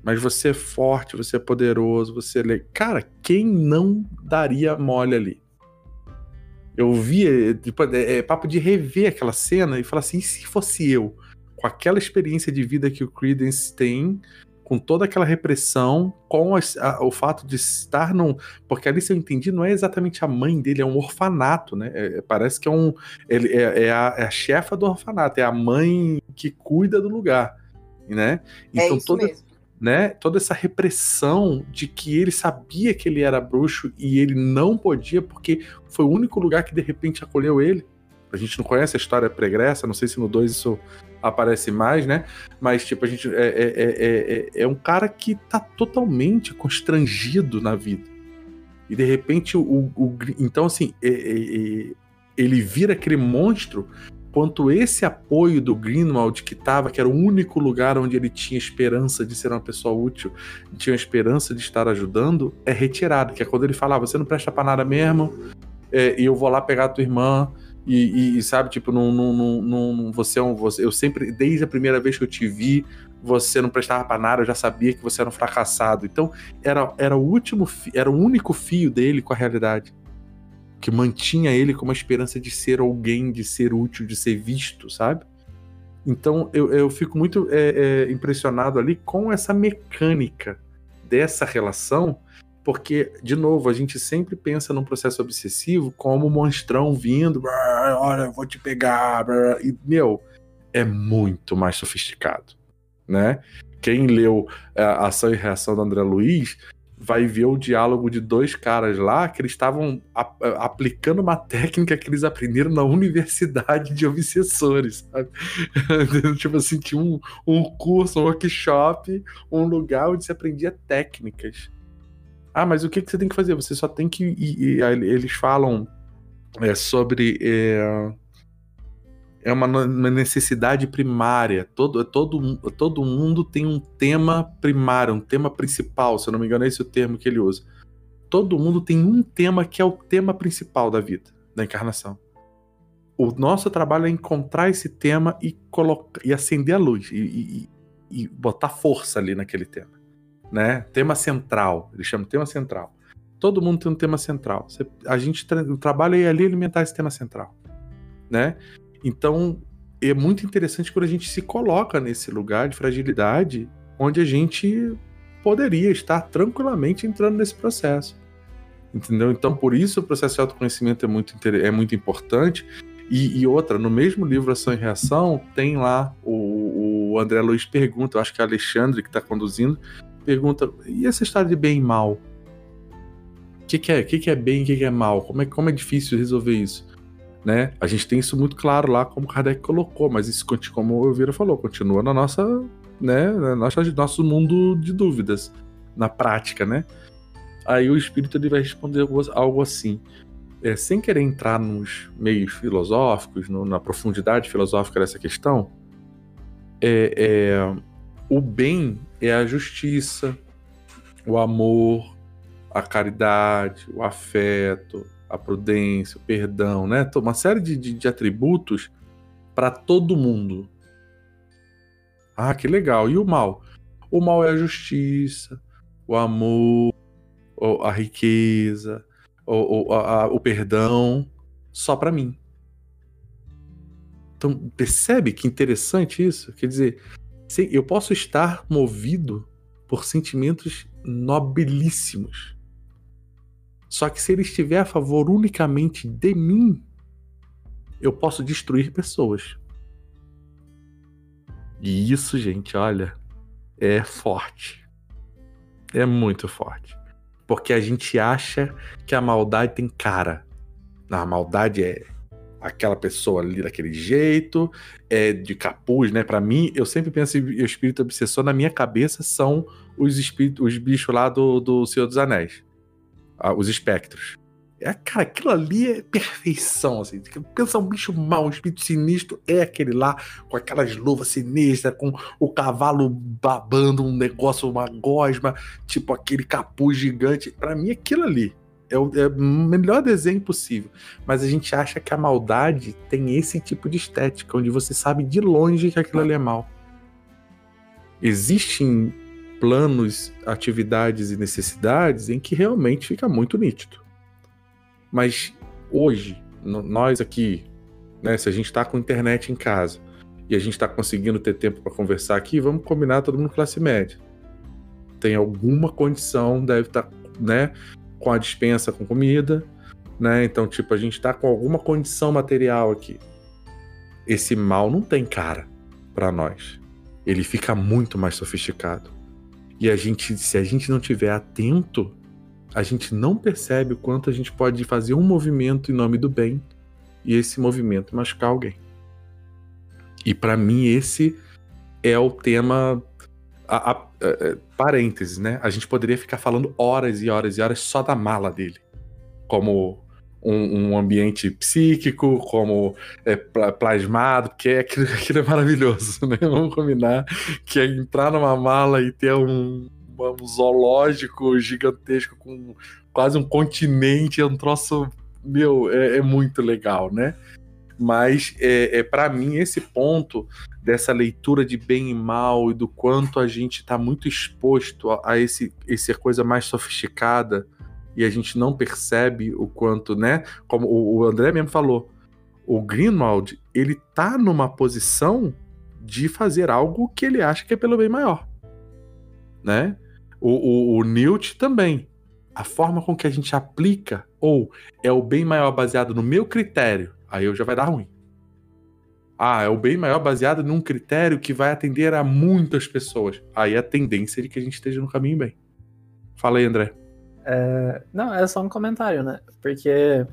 Mas você é forte, você é poderoso, você é. Cara, quem não daria mole ali? Eu via, tipo, é, é papo de rever aquela cena e falar assim: e se fosse eu, com aquela experiência de vida que o Credence tem, com toda aquela repressão, com a, a, o fato de estar num. Porque ali, se eu entendi, não é exatamente a mãe dele, é um orfanato, né? É, parece que é um. Ele é, é, a, é, a, chefa do orfanato, é a mãe que cuida do lugar, né? É então, é isso toda, mesmo. Né, toda essa repressão de que ele sabia que ele era bruxo e ele não podia, porque foi o único lugar que de repente acolheu ele. A gente não conhece a história pregressa, não sei se no 2 isso aparece mais, né? Mas, tipo, a gente. É, é, é, é, um cara que tá totalmente constrangido na vida. E de repente, o. o então, assim, ele vira aquele monstro. Quanto esse apoio do Greenwald, que tava, que era o único lugar onde ele tinha esperança de ser uma pessoa útil, tinha esperança de estar ajudando, é retirado. Que é quando ele fala: ah, você não presta pra nada mesmo, e eu vou lá pegar a tua irmã, e, e, sabe, tipo, não, não, não, não, você é um. Você, eu sempre, desde a primeira vez que eu te vi, você não prestava pra nada, eu já sabia que você era um fracassado. Então, era, era o último, era o único fio dele com a realidade. Que mantinha ele com uma esperança de ser alguém, de ser útil, de ser visto, sabe? Então, eu, eu fico muito é, é, impressionado ali com essa mecânica dessa relação porque, de novo, a gente sempre pensa num processo obsessivo como um monstrão vindo, olha, vou te pegar, e, meu, é muito mais sofisticado, né? Quem leu é, Ação e Reação do André Luiz vai ver o diálogo de dois caras lá que eles estavam aplicando uma técnica que eles aprenderam na universidade de obsessores, sabe? tipo assim, tinha um, um curso, um workshop, um lugar onde se aprendia técnicas ah, mas o que, que você tem que fazer? Você só tem que. E, eles falam é, sobre. É, é uma, uma, necessidade primária. Todo, todo, todo mundo tem um tema primário, um tema principal. Se eu não me engano, é esse o termo que ele usa. Todo mundo tem um tema que é o tema principal da vida, da encarnação. O nosso trabalho é encontrar esse tema e, colocar, e acender a luz e, e, e botar força ali naquele tema né? Tema central, ele chama tema central. Todo mundo tem um tema central. Você, a gente tra trabalha aí ali alimentar esse tema central, né? Então é muito interessante quando a gente se coloca nesse lugar de fragilidade, onde a gente poderia estar tranquilamente entrando nesse processo. Entendeu? Então, por isso o processo de autoconhecimento é muito, é muito importante. E, e outra, no mesmo livro Ação e Reação, tem lá o, o André Luiz pergunta, eu acho que é Alexandre que está conduzindo, pergunta: e essa história de bem e mal? O que, que, é? O que, que é bem e o que, que é mal? Como é, como é difícil resolver isso? né? A gente tem isso muito claro lá, como Kardec colocou, mas isso, como o Elvira falou, continua na nossa, né, na nossa, nosso mundo de dúvidas, na prática, né? Aí o espírito ele vai responder algo assim, é, sem querer entrar nos meios filosóficos, no, na profundidade filosófica dessa questão, é, é, o bem é a justiça, o amor, a caridade, o afeto, a prudência, o perdão, né? Uma série de, de, de atributos para todo mundo. Ah, que legal. E o mal? O mal é a justiça, o amor, a riqueza, o, o, a, o perdão, só para mim. Então, percebe que interessante isso? Quer dizer, eu posso estar movido por sentimentos nobilíssimos. Só que se ele estiver a favor unicamente de mim, eu posso destruir pessoas. E isso, gente, olha, é forte. É muito forte. Porque a gente acha que a maldade tem cara. A maldade é aquela pessoa ali daquele jeito, é de capuz, né? Para mim, eu sempre penso em espírito obsessor, na minha cabeça são os espíritos, os bichos lá do, do Senhor dos Anéis os espectros. É, cara, aquilo ali é perfeição, assim. Pensa um bicho mau, um espírito sinistro, é aquele lá, com aquelas luvas sinistras, com o cavalo babando um negócio, uma gosma, tipo aquele capuz gigante. para mim, aquilo ali é o, é o, melhor desenho possível. Mas a gente acha que a maldade tem esse tipo de estética, onde você sabe de longe que aquilo ali é mal. Existem planos, atividades e necessidades em que realmente fica muito nítido. Mas hoje, nós aqui, né, se a gente está com internet em casa e a gente está conseguindo ter tempo para conversar aqui, vamos combinar todo mundo classe média. Tem alguma condição, deve estar, tá, né, com a dispensa com comida, né? Então, tipo, a gente está com alguma condição material aqui. Esse mal não tem cara para nós. Ele fica muito mais sofisticado. E a gente, se a gente não tiver atento, a gente não percebe o quanto a gente pode fazer um movimento em nome do bem e esse movimento machucar alguém. E para mim esse é o tema a, a, a, é, parênteses, né? A gente poderia ficar falando horas e horas e horas só da mala dele, como um, um ambiente psíquico, como é, plasmado, porque é, aquilo, aquilo, é maravilhoso, né? Vamos combinar que é entrar numa mala e ter um, um zoológico gigantesco com quase um continente, é um troço, meu, é, é muito legal, né? Mas é, é para mim esse ponto dessa leitura de bem e mal e do quanto a gente está muito exposto a, a esse, essa coisa mais sofisticada e a gente não percebe o quanto, né? Como o André mesmo falou, o Greenwald ele tá numa posição de fazer algo que ele acha que é pelo bem maior, né? O, o, o Newt também. A forma com que a gente aplica, ou é o bem maior baseado no meu critério, aí eu já vai dar ruim. Ah, é o bem maior baseado num critério que vai atender a muitas pessoas. Aí é a tendência de que a gente esteja no caminho bem. Fala aí, André. É, não, é só um comentário, né? Porque,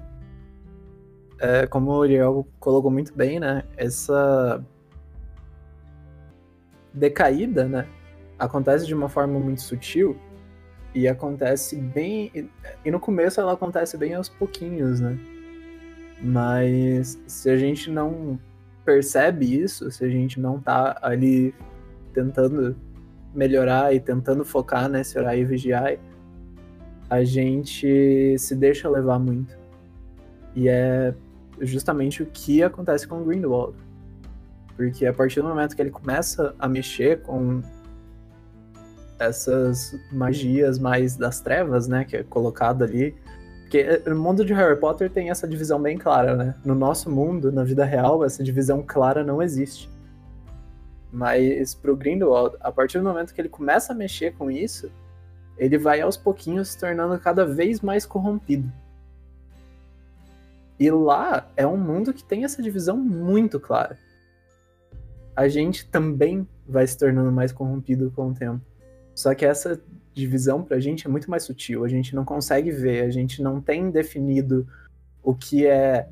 é, como o Uriel colocou muito bem, né? Essa decaída, né? Acontece de uma forma muito sutil e acontece bem. E no começo ela acontece bem aos pouquinhos, né? Mas se a gente não percebe isso, se a gente não tá ali tentando melhorar e tentando focar nesse orar e vigiar, a gente se deixa levar muito. E é justamente o que acontece com o Grindelwald. Porque a partir do momento que ele começa a mexer com essas magias mais das trevas, né, que é colocado ali, porque no mundo de Harry Potter tem essa divisão bem clara, né? No nosso mundo, na vida real, essa divisão clara não existe. Mas pro Grindelwald, a partir do momento que ele começa a mexer com isso, ele vai aos pouquinhos se tornando cada vez mais corrompido. E lá é um mundo que tem essa divisão muito clara. A gente também vai se tornando mais corrompido com o tempo. Só que essa divisão pra gente é muito mais sutil, a gente não consegue ver, a gente não tem definido o que é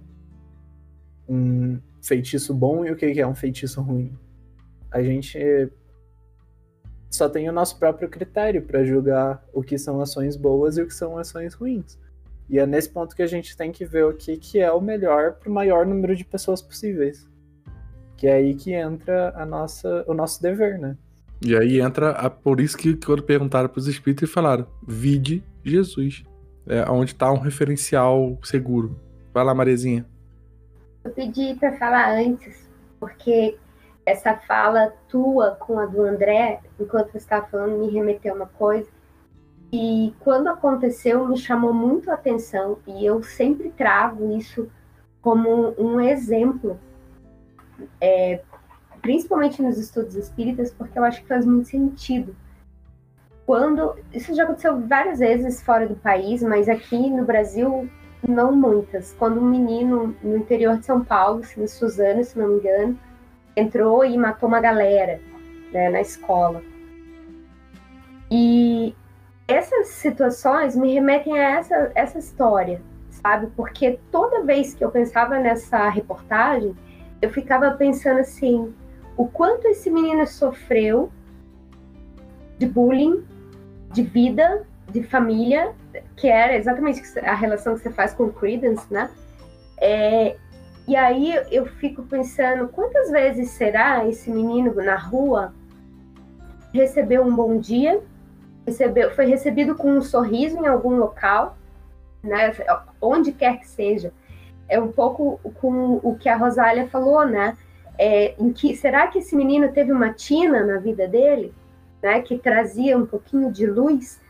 um feitiço bom e o que é um feitiço ruim. A gente só tem o nosso próprio critério para julgar o que são ações boas e o que são ações ruins. E é nesse ponto que a gente tem que ver o que, que é o melhor para o maior número de pessoas possíveis. Que é aí que entra a nossa, o nosso dever, né? E aí entra a, por isso que quando perguntaram para os espíritos e falaram: vide Jesus. É onde está um referencial seguro. Vai lá, Marezinha. Eu pedi para falar antes, porque essa fala tua com a do André, enquanto você estava falando, me remeteu uma coisa. E quando aconteceu, me chamou muito a atenção, e eu sempre trago isso como um exemplo, é, principalmente nos estudos espíritas, porque eu acho que faz muito sentido. Quando. Isso já aconteceu várias vezes fora do país, mas aqui no Brasil, não muitas. Quando um menino no interior de São Paulo, na Suzano, se não me engano, entrou e matou uma galera né, na escola. E essas situações me remetem a essa, essa história, sabe? Porque toda vez que eu pensava nessa reportagem, eu ficava pensando assim: o quanto esse menino sofreu de bullying, de vida, de família, que era exatamente a relação que você faz com o Credence, né? É, e aí eu fico pensando, quantas vezes será esse menino na rua recebeu um bom dia, recebeu, foi recebido com um sorriso em algum local, né, onde quer que seja. É um pouco com o que a Rosália falou, né? É, em que será que esse menino teve uma tina na vida dele, né, que trazia um pouquinho de luz?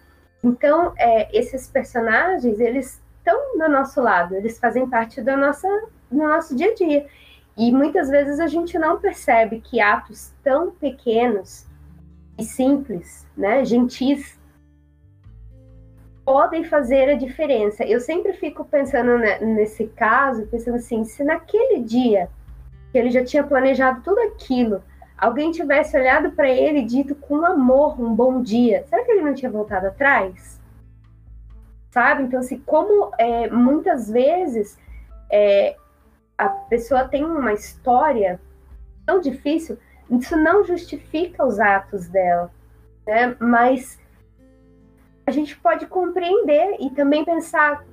Então, é, esses personagens, eles estão do nosso lado, eles fazem parte da nossa no nosso dia a dia. E muitas vezes a gente não percebe que atos tão pequenos e simples, né, gentis, podem fazer a diferença. Eu sempre fico pensando nesse caso, pensando assim, se naquele dia ele já tinha planejado tudo aquilo, alguém tivesse olhado para ele e dito com amor um bom dia, será que ele não tinha voltado atrás? Sabe? Então, assim, como é, muitas vezes é, a pessoa tem uma história tão difícil, isso não justifica os atos dela, né? Mas a gente pode compreender e também pensar,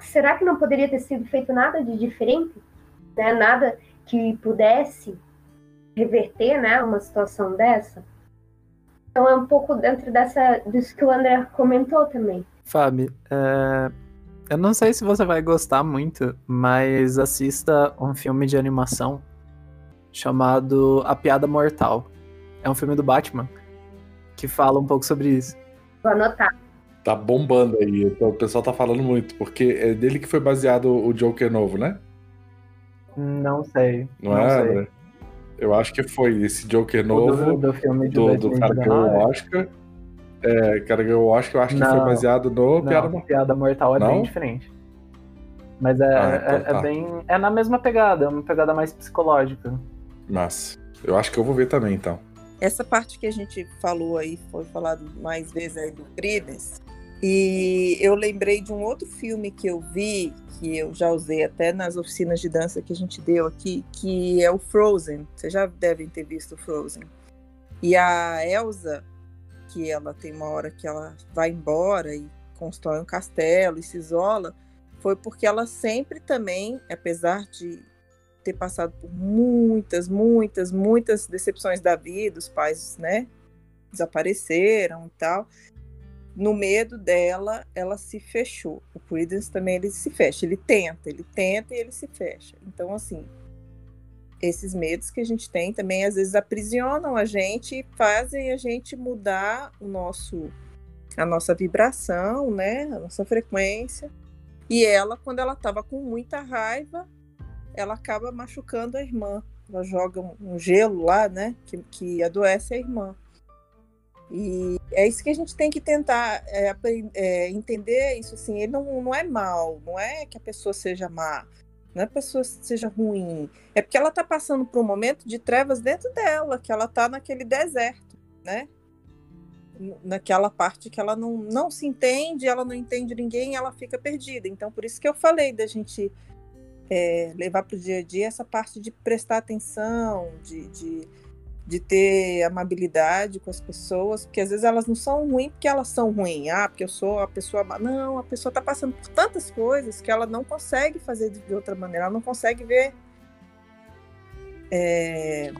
será que não poderia ter sido feito nada de diferente, né? Nada que pudesse reverter, né, uma situação dessa? Então é um pouco dentro dessa disso que o André comentou também. Fábio, é, eu não sei se você vai gostar muito, mas assista um filme de animação chamado A Piada Mortal. É um filme do Batman que fala um pouco sobre isso. Vou anotar. Tá bombando aí, então o pessoal tá falando muito, porque é dele que foi baseado o Joker novo, né? Não sei. Não, não é, sei. Eu acho que foi esse Joker novo do, do filme de do, do cara que ganhou o Oscar. É, cara, eu acho que eu acho que foi baseado no não, Piada Mortal. Piada Mortal é não? bem diferente. Mas é, ah, então é, tá. é, bem. É na mesma pegada, é uma pegada mais psicológica. Mas eu acho que eu vou ver também, então. Essa parte que a gente falou aí, foi falado mais vezes aí do Credence. E eu lembrei de um outro filme que eu vi, que eu já usei até nas oficinas de dança que a gente deu aqui, que é o Frozen. Vocês já devem ter visto o Frozen. E a Elsa, que ela tem uma hora que ela vai embora e constrói um castelo e se isola, foi porque ela sempre também, apesar de ter passado por muitas, muitas, muitas decepções da vida, os pais, né, desapareceram e tal. No medo dela, ela se fechou. O Credence também ele se fecha, ele tenta, ele tenta e ele se fecha. Então, assim, esses medos que a gente tem também às vezes aprisionam a gente e fazem a gente mudar o nosso a nossa vibração, né, a nossa frequência. E ela, quando ela estava com muita raiva, ela acaba machucando a irmã. Ela joga um gelo lá, né, que, que adoece a irmã. E é isso que a gente tem que tentar é, é, entender isso assim. Ele não, não é mal, não é que a pessoa seja má, não é que a pessoa seja ruim, é porque ela está passando por um momento de trevas dentro dela, que ela está naquele deserto, né? Naquela parte que ela não, não se entende, ela não entende ninguém, ela fica perdida. Então, por isso que eu falei da gente é, levar para o dia a dia essa parte de prestar atenção, de, de, de, ter amabilidade com as pessoas, porque às vezes elas não são ruins porque elas são ruins, ah, porque eu sou a pessoa. Não, a pessoa está passando por tantas coisas que ela não consegue fazer de outra maneira, ela não consegue ver. É,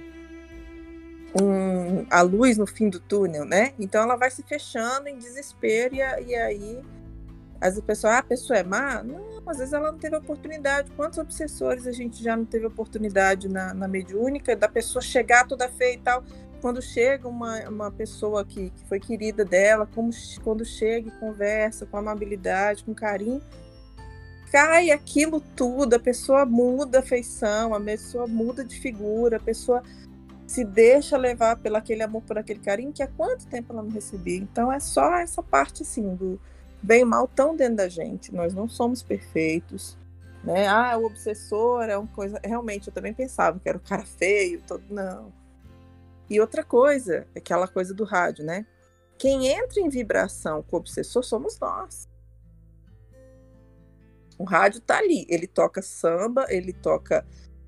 um, a luz no fim do túnel, né? Então ela vai se fechando em desespero e, e aí as pessoas, ah, a pessoa é má? Não, às vezes ela não teve oportunidade. Quantos obsessores a gente já não teve oportunidade na, na mediúnica da pessoa chegar toda feia e tal? Quando chega uma, uma pessoa que, que foi querida dela, como, quando chega e conversa com amabilidade, com carinho, cai aquilo tudo, a pessoa muda a feição, a pessoa muda de figura, a pessoa se deixa levar pelo aquele amor, por aquele carinho que há quanto tempo ela não recebia. Então é só essa parte assim do bem e mal tão dentro da gente. Nós não somos perfeitos, né? Ah, o obsessor é uma coisa. Realmente eu também pensava que era o cara feio, todo não. E outra coisa, aquela coisa do rádio, né? Quem entra em vibração com o obsessor somos nós. O rádio tá ali, ele toca samba, ele toca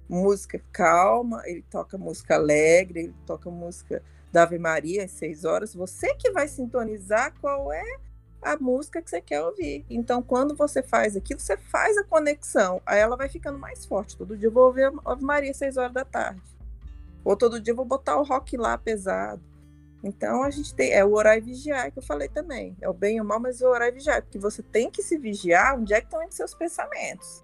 música calma, ele toca música alegre, ele toca música da Ave Maria às seis horas. Você que vai sintonizar qual é a música que você quer ouvir. Então, quando você faz aquilo, você faz a conexão. Aí ela vai ficando mais forte. Todo dia eu vou ouvir Ave Maria às seis horas da tarde. Ou todo dia eu vou botar o rock lá pesado. Então a gente tem. É o orar e vigiar que eu falei também. É o bem e o mal, mas é o orar e vigiar. Porque você tem que se vigiar onde é que estão indo seus pensamentos.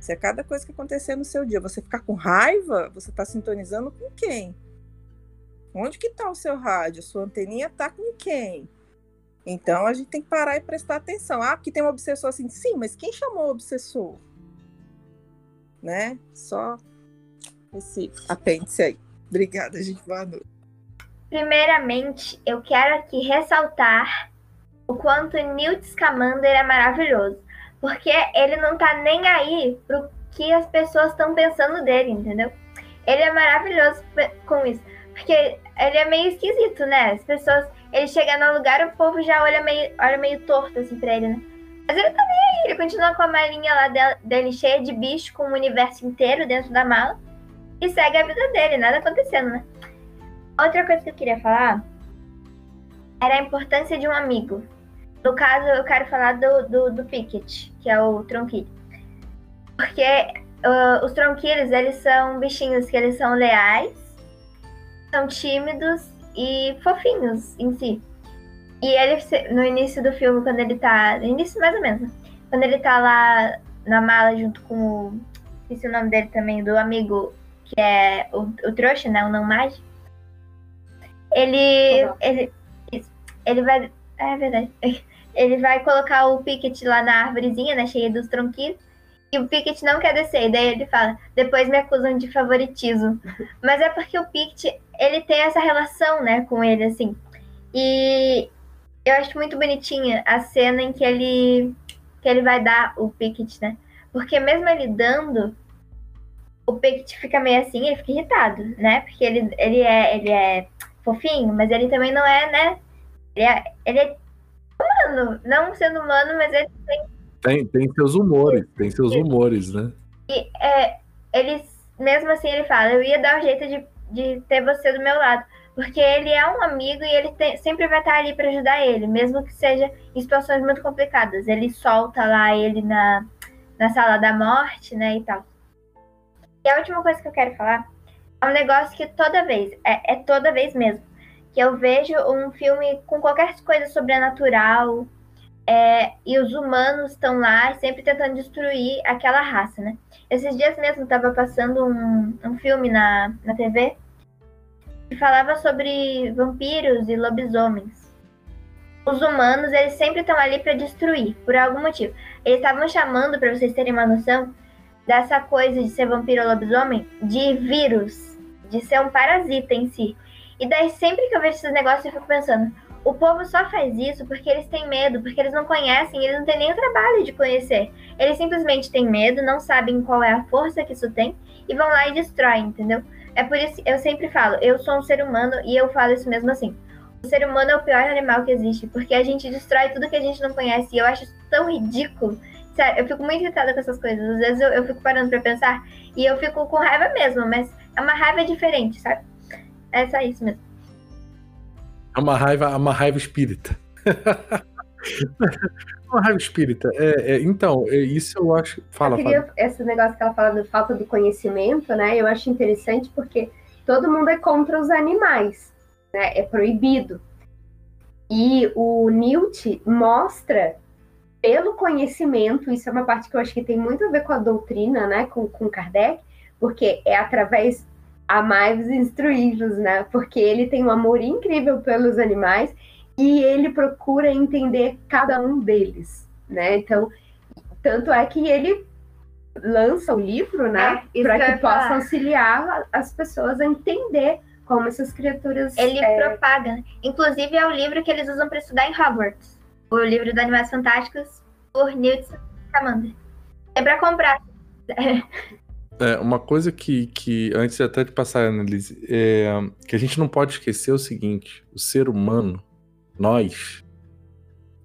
Se a cada coisa que acontecer no seu dia você ficar com raiva, você está sintonizando com quem? Onde que está o seu rádio? Sua anteninha está com quem? Então a gente tem que parar e prestar atenção. Ah, porque tem um obsessor assim. Sim, mas quem chamou o obsessor? Né? Só esse apêndice aí. Obrigada, gente. Boa noite. Primeiramente, eu quero aqui ressaltar o quanto Newt Scamander é maravilhoso porque ele não tá nem aí pro que as pessoas estão pensando dele, entendeu? Ele é maravilhoso com isso. Porque ele é meio esquisito, né? As pessoas. Ele chega no lugar, o povo já olha meio, olha meio torto assim pra ele, né? Mas ele tá nem aí, ele continua com a malinha lá dele cheia de bicho, com o universo inteiro dentro da mala. E segue a vida dele, nada acontecendo, né? Outra coisa que eu queria falar era a importância de um amigo. No caso, eu quero falar do, do, do Picket, que é o tronquilho. Porque uh, os tronquilhos, eles são bichinhos que eles são leais, são tímidos e fofinhos em si. E ele, no início do filme, quando ele tá. No início mais ou menos, né? Quando ele tá lá na mala junto com o. Esqueci o nome dele também, do amigo que é o, o trouxa, né? O não mágico. Ele. Ele, ele vai. É verdade. ele vai colocar o Pickett lá na árvorezinha, né, cheia dos tronquinhos, e o Pickett não quer descer. E daí ele fala, depois me acusam de favoritismo. Mas é porque o Pickett, ele tem essa relação, né, com ele, assim. E eu acho muito bonitinha a cena em que ele, que ele vai dar o Pickett, né? Porque mesmo ele dando, o Pickett fica meio assim, ele fica irritado, né? Porque ele, ele, é, ele é fofinho, mas ele também não é, né? Ele é, ele é humano, não sendo humano, mas ele tem. Tem, tem seus humores, tem seus humores, né? E é, eles, mesmo assim, ele fala: eu ia dar um jeito de, de ter você do meu lado. Porque ele é um amigo e ele tem, sempre vai estar ali para ajudar ele, mesmo que seja em situações muito complicadas. Ele solta lá ele na, na sala da morte, né, e tal. E a última coisa que eu quero falar é um negócio que toda vez, é, é toda vez mesmo, que eu vejo um filme com qualquer coisa sobrenatural é, e os humanos estão lá sempre tentando destruir aquela raça, né? Esses dias mesmo estava passando um, um filme na, na TV que falava sobre vampiros e lobisomens. Os humanos, eles sempre estão ali para destruir, por algum motivo. Eles estavam chamando, para vocês terem uma noção, dessa coisa de ser vampiro ou lobisomem, de vírus, de ser um parasita em si. E daí, sempre que eu vejo esses negócios, eu fico pensando: o povo só faz isso porque eles têm medo, porque eles não conhecem, eles não têm nem o trabalho de conhecer. Eles simplesmente têm medo, não sabem qual é a força que isso tem e vão lá e destroem, entendeu? É por isso eu sempre falo: eu sou um ser humano e eu falo isso mesmo assim. O ser humano é o pior animal que existe, porque a gente destrói tudo que a gente não conhece. E eu acho tão ridículo Sério, eu fico muito irritada com essas coisas. Às vezes eu, eu fico parando pra pensar e eu fico com raiva mesmo, mas é uma raiva diferente, sabe? É só isso mesmo. É uma raiva, é uma raiva espírita. uma raiva espírita. É, é, então, é, isso eu acho. Fala, eu queria, Fábio. esse negócio que ela fala de falta de conhecimento, né? Eu acho interessante porque todo mundo é contra os animais, né? É proibido. E o Newt mostra, pelo conhecimento, isso é uma parte que eu acho que tem muito a ver com a doutrina, né? Com, com Kardec, porque é através amai-vos e instruí-vos, né? Porque ele tem um amor incrível pelos animais e ele procura entender cada um deles, né? Então, tanto é que ele lança o livro, né? É, para que possa falar. auxiliar as pessoas a entender como essas criaturas. Ele é, propaga, né? Inclusive é o livro que eles usam pra estudar em Hogwarts. O livro dos Animais Fantásticos por Newt Scamander. É pra comprar. É, uma coisa que, que, antes até de passar a análise, é, que a gente não pode esquecer é o seguinte: o ser humano, nós,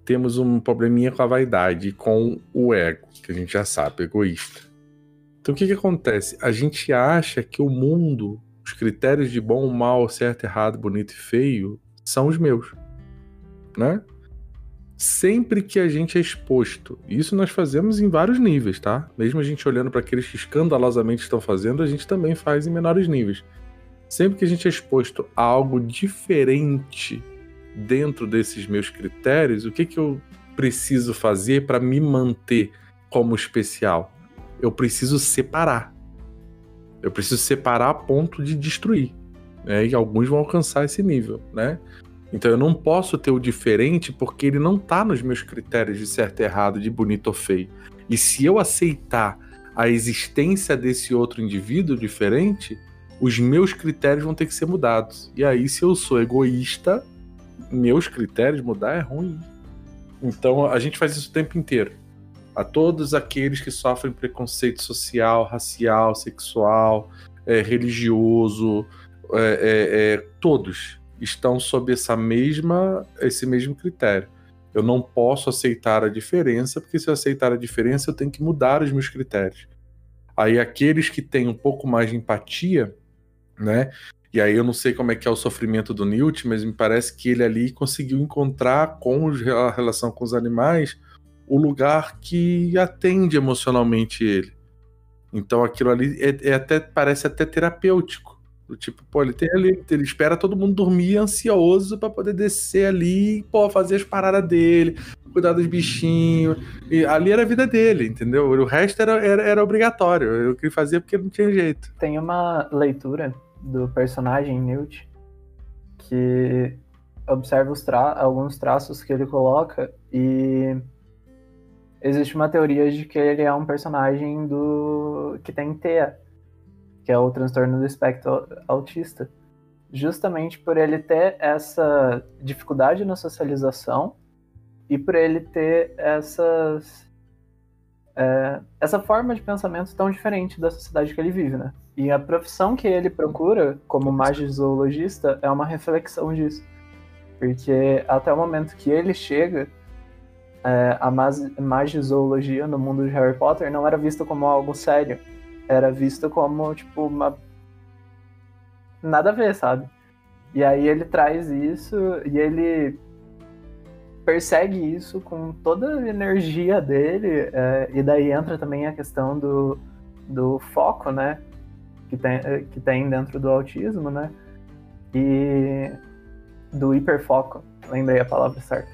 temos um probleminha com a vaidade, com o ego, que a gente já sabe, egoísta. Então o que, que acontece? A gente acha que o mundo, os critérios de bom, mal, certo, errado, bonito e feio, são os meus. Né? Sempre que a gente é exposto, isso nós fazemos em vários níveis, tá? Mesmo a gente olhando para aqueles que escandalosamente estão fazendo, a gente também faz em menores níveis. Sempre que a gente é exposto a algo diferente dentro desses meus critérios, o que, que eu preciso fazer para me manter como especial? Eu preciso separar. Eu preciso separar a ponto de destruir. Né? E alguns vão alcançar esse nível, né? Então eu não posso ter o diferente porque ele não tá nos meus critérios de certo e errado, de bonito ou feio. E se eu aceitar a existência desse outro indivíduo diferente, os meus critérios vão ter que ser mudados. E aí, se eu sou egoísta, meus critérios mudar é ruim. Então a gente faz isso o tempo inteiro. A todos aqueles que sofrem preconceito social, racial, sexual, é, religioso, é, é, é, todos estão sob essa mesma, esse mesmo critério. Eu não posso aceitar a diferença, porque se eu aceitar a diferença, eu tenho que mudar os meus critérios. Aí aqueles que têm um pouco mais de empatia, né? E aí eu não sei como é que é o sofrimento do Newt, mas me parece que ele ali conseguiu encontrar com a relação com os animais o lugar que atende emocionalmente ele. Então aquilo ali é, é até parece até terapêutico. Do tipo, pô, ele tem ali, ele espera todo mundo dormir ansioso pra poder descer ali, pô, fazer as paradas dele, cuidar dos bichinhos. E ali era a vida dele, entendeu? O resto era, era, era obrigatório. Eu queria fazer porque não tinha jeito. Tem uma leitura do personagem Newt que observa tra alguns traços que ele coloca e existe uma teoria de que ele é um personagem do que tem TEA, que é o transtorno do espectro autista, justamente por ele ter essa dificuldade na socialização e por ele ter essas é, essa forma de pensamento tão diferente da sociedade que ele vive, né? E a profissão que ele procura como magizoologista é uma reflexão disso. Porque até o momento que ele chega, é, a magizoologia no mundo de Harry Potter não era vista como algo sério. Era vista como, tipo, uma. Nada a ver, sabe? E aí ele traz isso e ele persegue isso com toda a energia dele, é, e daí entra também a questão do, do foco, né? Que tem, eh, que tem dentro do autismo, né? E do hiperfoco, lembrei a palavra certa.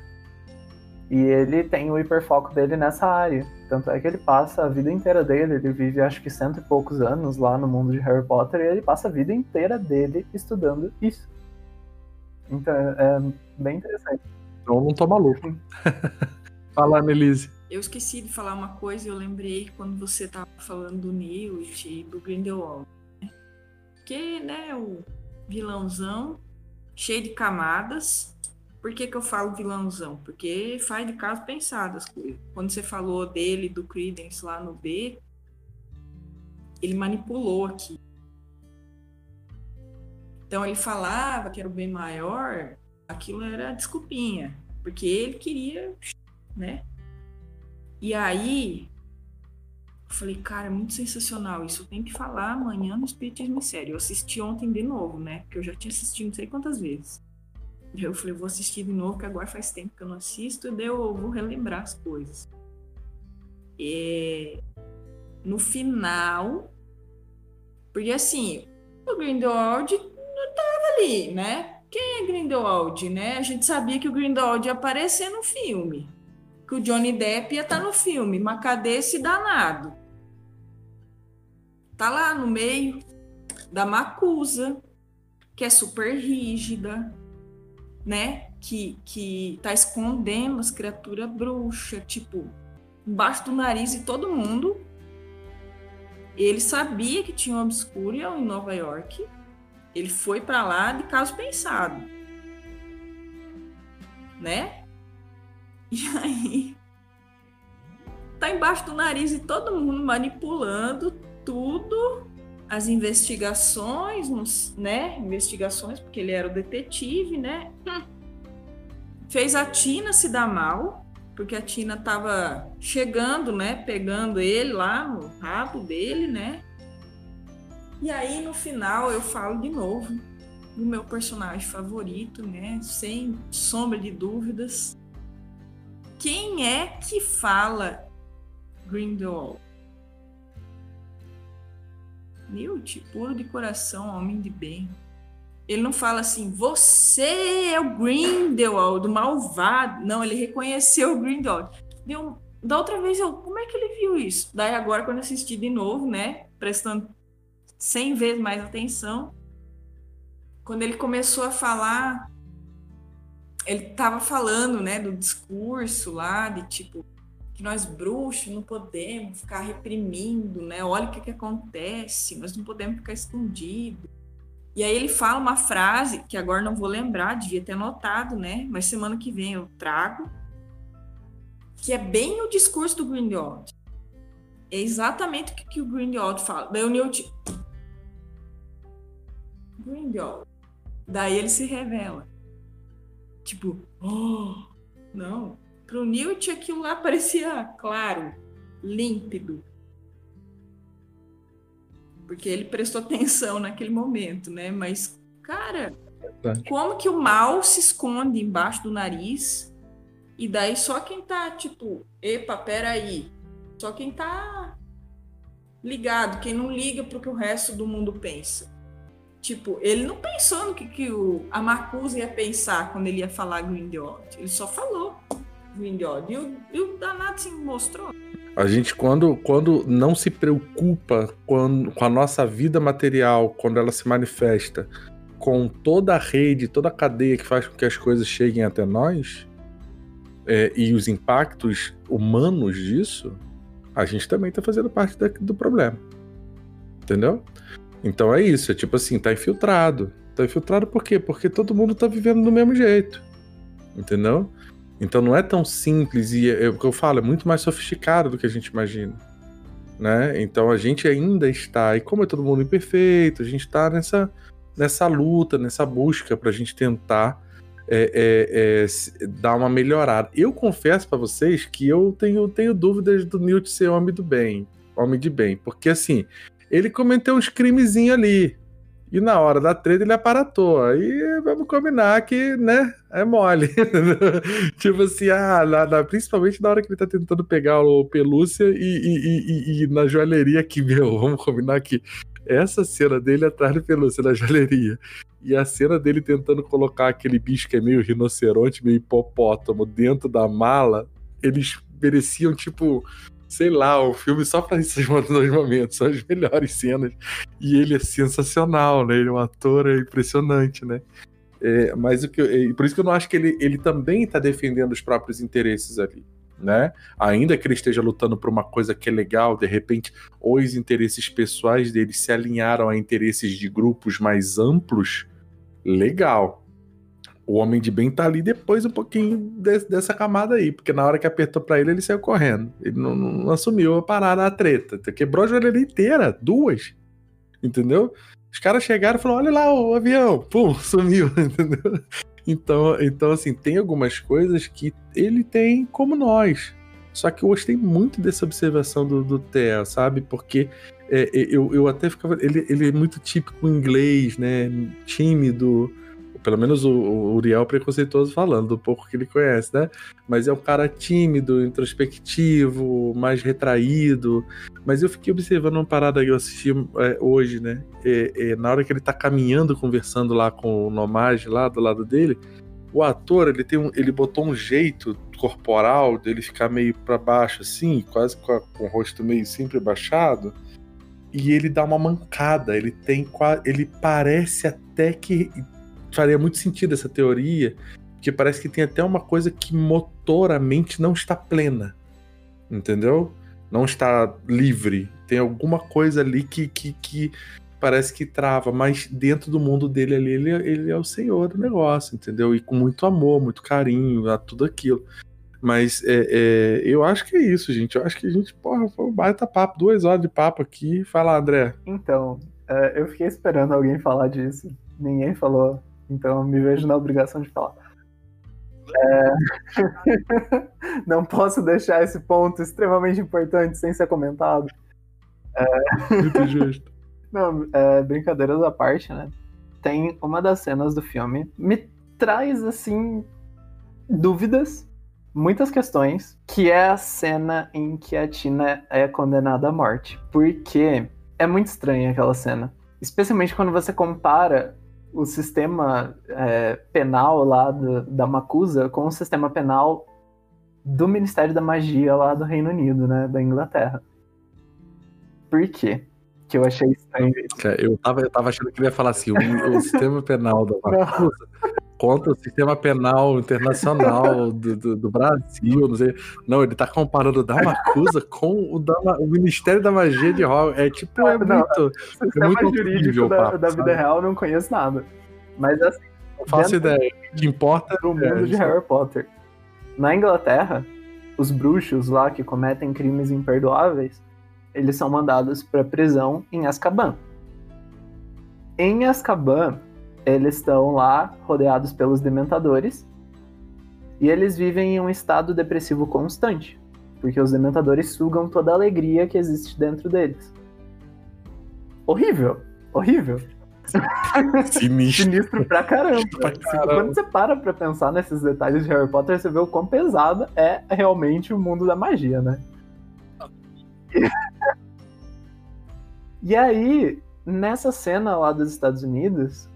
E ele tem o hiperfoco dele nessa área. Tanto é que ele passa a vida inteira dele, ele vive acho que cento e poucos anos lá no mundo de Harry Potter, e ele passa a vida inteira dele estudando isso. Então é bem interessante. Então não tô maluco. Fala, Annelise. Eu esqueci de falar uma coisa e eu lembrei quando você tava falando do Newt e do Grindelwald. né? Que, né, o vilãozão, cheio de camadas. Por que, que eu falo vilãozão? Porque faz de caso pensado as coisas. Quando você falou dele, do Credence lá no B, ele manipulou aqui. Então ele falava que era o bem maior, aquilo era desculpinha, porque ele queria, né? E aí, eu falei, cara, é muito sensacional isso. Eu tenho que falar amanhã no Espiritismo Sério. Eu assisti ontem de novo, né? Porque eu já tinha assistido não sei quantas vezes. Eu falei, vou assistir de novo, que agora faz tempo que eu não assisto, e daí eu vou relembrar as coisas. E no final, porque assim, o Grindelwald não tava ali, né? Quem é Grindelwald, né? A gente sabia que o Grindelwald ia aparecer no filme. Que o Johnny Depp ia estar no filme. Mas cadê esse danado? Tá lá no meio da Macusa, que é super rígida, né? Que, que tá escondendo as criaturas bruxas, tipo, embaixo do nariz de todo mundo. Ele sabia que tinha um Obscurial em Nova York. Ele foi para lá de caso pensado. Né? E aí tá embaixo do nariz de todo mundo manipulando tudo, as investigações, né? Investigações, porque ele era o detetive, né? Hum. Fez a Tina se dar mal, porque a Tina tava chegando, né? Pegando ele lá no rabo dele, né? E aí no final eu falo de novo do meu personagem favorito, né? Sem sombra de dúvidas. Quem é que fala Grindelwald? Newt, puro de coração, homem de bem. Ele não fala assim, você é o Grindelwald, malvado. Não, ele reconheceu o Grindelwald. Deu, da outra vez eu, como é que ele viu isso? Daí agora quando assisti de novo, né, prestando 100 vezes mais atenção, quando ele começou a falar, ele estava falando, né, do discurso lá de tipo que nós bruxos não podemos ficar reprimindo, né? Olha o que, que acontece, nós não podemos ficar escondidos. E aí ele fala uma frase que agora não vou lembrar, devia ter anotado, né? Mas semana que vem eu trago, que é bem o discurso do Grindelwald. É exatamente o que, que o Grindelwald fala. Daí o Newt... Grindelwald. Daí ele se revela. Tipo, oh, não, para o Newt, aquilo lá parecia claro, límpido. Porque ele prestou atenção naquele momento, né? Mas, cara, como que o mal se esconde embaixo do nariz e daí só quem tá, tipo, epa, peraí. Só quem tá ligado, quem não liga pro que o resto do mundo pensa. Tipo, ele não pensou no que, que o, a Marcuse ia pensar quando ele ia falar Grindelwald. Ele só falou. Grindelwald. E o, e o danado se mostrou. A gente, quando, quando não se preocupa com, com a nossa vida material, quando ela se manifesta com toda a rede, toda a cadeia que faz com que as coisas cheguem até nós, é, e os impactos humanos disso, a gente também está fazendo parte da, do problema. Entendeu? Então é isso, é tipo assim, tá infiltrado. Tá infiltrado por quê? Porque todo mundo tá vivendo do mesmo jeito. Entendeu? Então não é tão simples e é, é, o que eu falo, é muito mais sofisticado do que a gente imagina. Né? Então a gente ainda está, e como é todo mundo imperfeito, a gente está nessa, nessa luta, nessa busca para a gente tentar é, é, é, dar uma melhorada. Eu confesso para vocês que eu tenho, tenho dúvidas do Newt ser homem do bem, homem de bem, porque assim, ele cometeu uns crimezinhos ali, e na hora da treta ele aparatou. Aí vamos combinar que, né, é mole. tipo assim, ah, na, na, principalmente na hora que ele tá tentando pegar o pelúcia e, e, e, e, na joalheria aqui, meu, vamos combinar que essa cena dele atrás do pelúcia na joalheria e a cena dele tentando colocar aquele bicho que é meio rinoceronte, meio hipopótamo dentro da mala, eles mereciam, tipo, sei lá, um filme só pra esses dois momentos, são as melhores cenas. E ele é sensacional, né? Ele é um ator é impressionante, né? É, mas o que eu, por isso que eu não acho que ele, ele também está defendendo os próprios interesses ali. Né? Ainda que ele esteja lutando por uma coisa que é legal, de repente, os interesses pessoais dele se alinharam a interesses de grupos mais amplos, legal o homem de bem tá ali depois um pouquinho de, dessa camada aí, porque na hora que apertou para ele, ele saiu correndo. Ele não, não, assumiu a parada, a treta. Quebrou a joelheira inteira, duas. Entendeu? Os caras chegaram e falaram: olha lá o avião, pum, sumiu, entendeu? Então, então, assim, tem algumas coisas que ele tem como nós. Só que eu gostei muito dessa observação do, do Theo, sabe? Porque é, é, eu, eu até ficava. Ele, ele é muito típico inglês, né? Tímido. Pelo menos o, o Uriel preconceituoso falando, do pouco que ele conhece, né? Mas é um cara tímido, introspectivo, mais retraído. Mas eu fiquei observando uma parada que eu assisti é, hoje, né? É, é, na hora que ele tá caminhando, conversando lá com o Nomage, lá do lado dele, o ator, ele tem um, ele botou um jeito corporal dele ficar meio para baixo assim, quase com, a, com, o rosto meio sempre baixado, e ele dá uma mancada, ele tem ele parece até que faria muito sentido essa teoria, que parece que tem até uma coisa que motoramente não está plena. Entendeu? Não está livre. Tem alguma coisa ali que, que, que parece que trava, mas dentro do mundo dele ali, ele, ele é o senhor do negócio, entendeu? E com muito amor, muito carinho, a tudo aquilo. Mas é, é, eu acho que é isso, gente. Eu acho que a gente, porra, foi um baita papo, duas horas de papo aqui. Fala, André. Então, é, eu fiquei esperando alguém falar disso. Ninguém falou, então me vejo na obrigação de falar. É... Não posso deixar esse ponto extremamente importante sem ser comentado. É... Muito justo. Não, é, brincadeiras à parte, né? Tem uma das cenas do filme me traz assim dúvidas, muitas questões, que é a cena em que a Tina é condenada à morte. Porque é muito estranha aquela cena. Especialmente quando você compara o sistema é, penal lá do, da Macusa com o sistema penal do Ministério da Magia lá do Reino Unido, né? Da Inglaterra. Por quê? que eu achei estranho. Eu tava, eu tava achando que ele ia falar assim: o, o sistema penal da Macusa contra o sistema penal internacional do, do, do, Brasil, não sei. Não, ele tá comparando o da Macusa com o, da, o Ministério da Magia de Hogwarts. É tipo, é não, muito. É muito jurídico da, papo, da vida sabe? real, não conheço nada. Mas assim. Não faço ideia. O que importa é o mundo é, de Harry Potter. Na Inglaterra, os bruxos lá que cometem crimes imperdoáveis eles são mandados para prisão em Azkaban. Em Azkaban, eles estão lá rodeados pelos dementadores e eles vivem em um estado depressivo constante, porque os dementadores sugam toda a alegria que existe dentro deles. Horrível, horrível. Sinistro. Sinistro pra caramba. pra caramba. Quando você para pra pensar nesses detalhes de Harry Potter, você vê o quão pesado é realmente o mundo da magia, né? e aí, nessa cena lá dos Estados Unidos,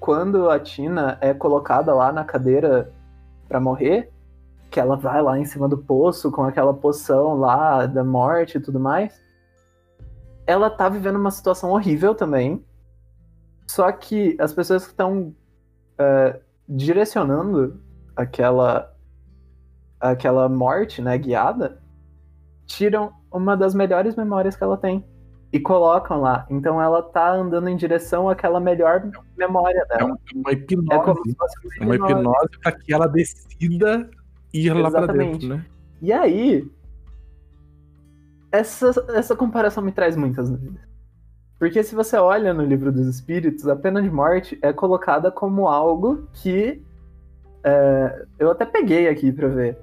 quando a Tina é colocada lá na cadeira para morrer, que ela vai lá em cima do poço com aquela poção lá da morte e tudo mais, ela tá vivendo uma situação horrível também. Só que as pessoas que estão uh, direcionando aquela aquela morte, né, guiada, tiram uma das melhores memórias que ela tem e colocam lá. Então ela tá andando em direção àquela melhor memória dela. É uma hipnose. É como se fosse uma hipnose, hipnose para que ela decida ir lá para dentro, né? E aí essa, essa comparação me traz muitas dúvidas. Porque se você olha no livro dos espíritos, a pena de morte é colocada como algo que é, eu até peguei aqui para ver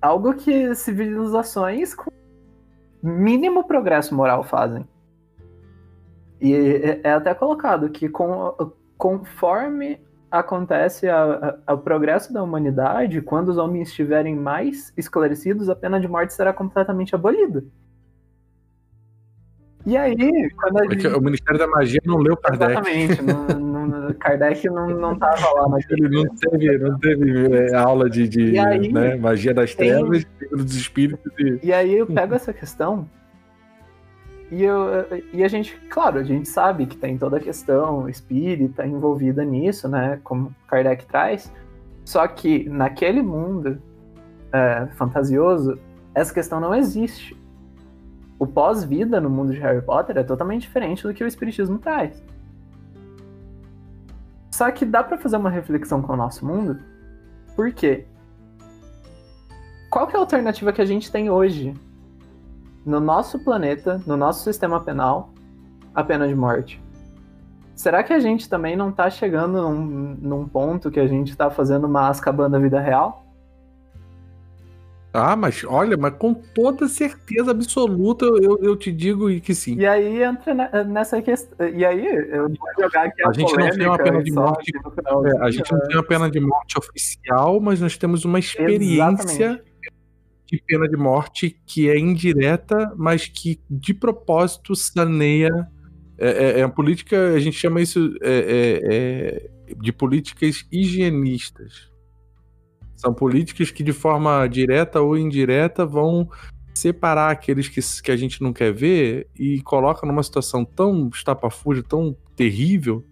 algo que civilizações com mínimo progresso moral fazem. E é, é até colocado que com, conforme acontece o progresso da humanidade, quando os homens estiverem mais esclarecidos, a pena de morte será completamente abolida. E aí, quando a é gente... O Ministério da Magia não leu Kardec. Exatamente, não, não, Kardec não, não tava lá naquele... Ele não teve, não teve é, aula de, de aí, né, magia das trevas, tem... dos espíritos. E... e aí eu pego essa questão e, eu, e a gente, claro, a gente sabe que tem toda a questão espírita envolvida nisso, né, como Kardec traz, só que naquele mundo é, fantasioso, essa questão não existe o pós-vida no mundo de Harry Potter é totalmente diferente do que o Espiritismo traz. Só que dá para fazer uma reflexão com o nosso mundo, por quê? Qual é a alternativa que a gente tem hoje no nosso planeta, no nosso sistema penal, a pena de morte? Será que a gente também não tá chegando num, num ponto que a gente tá fazendo uma Azkaban da vida real? Ah, mas olha, mas com toda certeza absoluta eu, eu te digo que sim. E aí entra ne- nessa questão. E aí, eu vou jogar aqui a, A gente não tem uma pena de morte. final. É, a gente não tem uma pena de morte oficial, mas nós temos uma experiência Exatamente. de pena de morte que é indireta, mas que de propósito saneia. É, é- é a política, a gente chama isso é- é de políticas higienistas. São políticas que, de forma direta ou indireta, vão separar aqueles que, que a gente não quer ver e coloca numa situação tão estapafúrdia, tão terrível,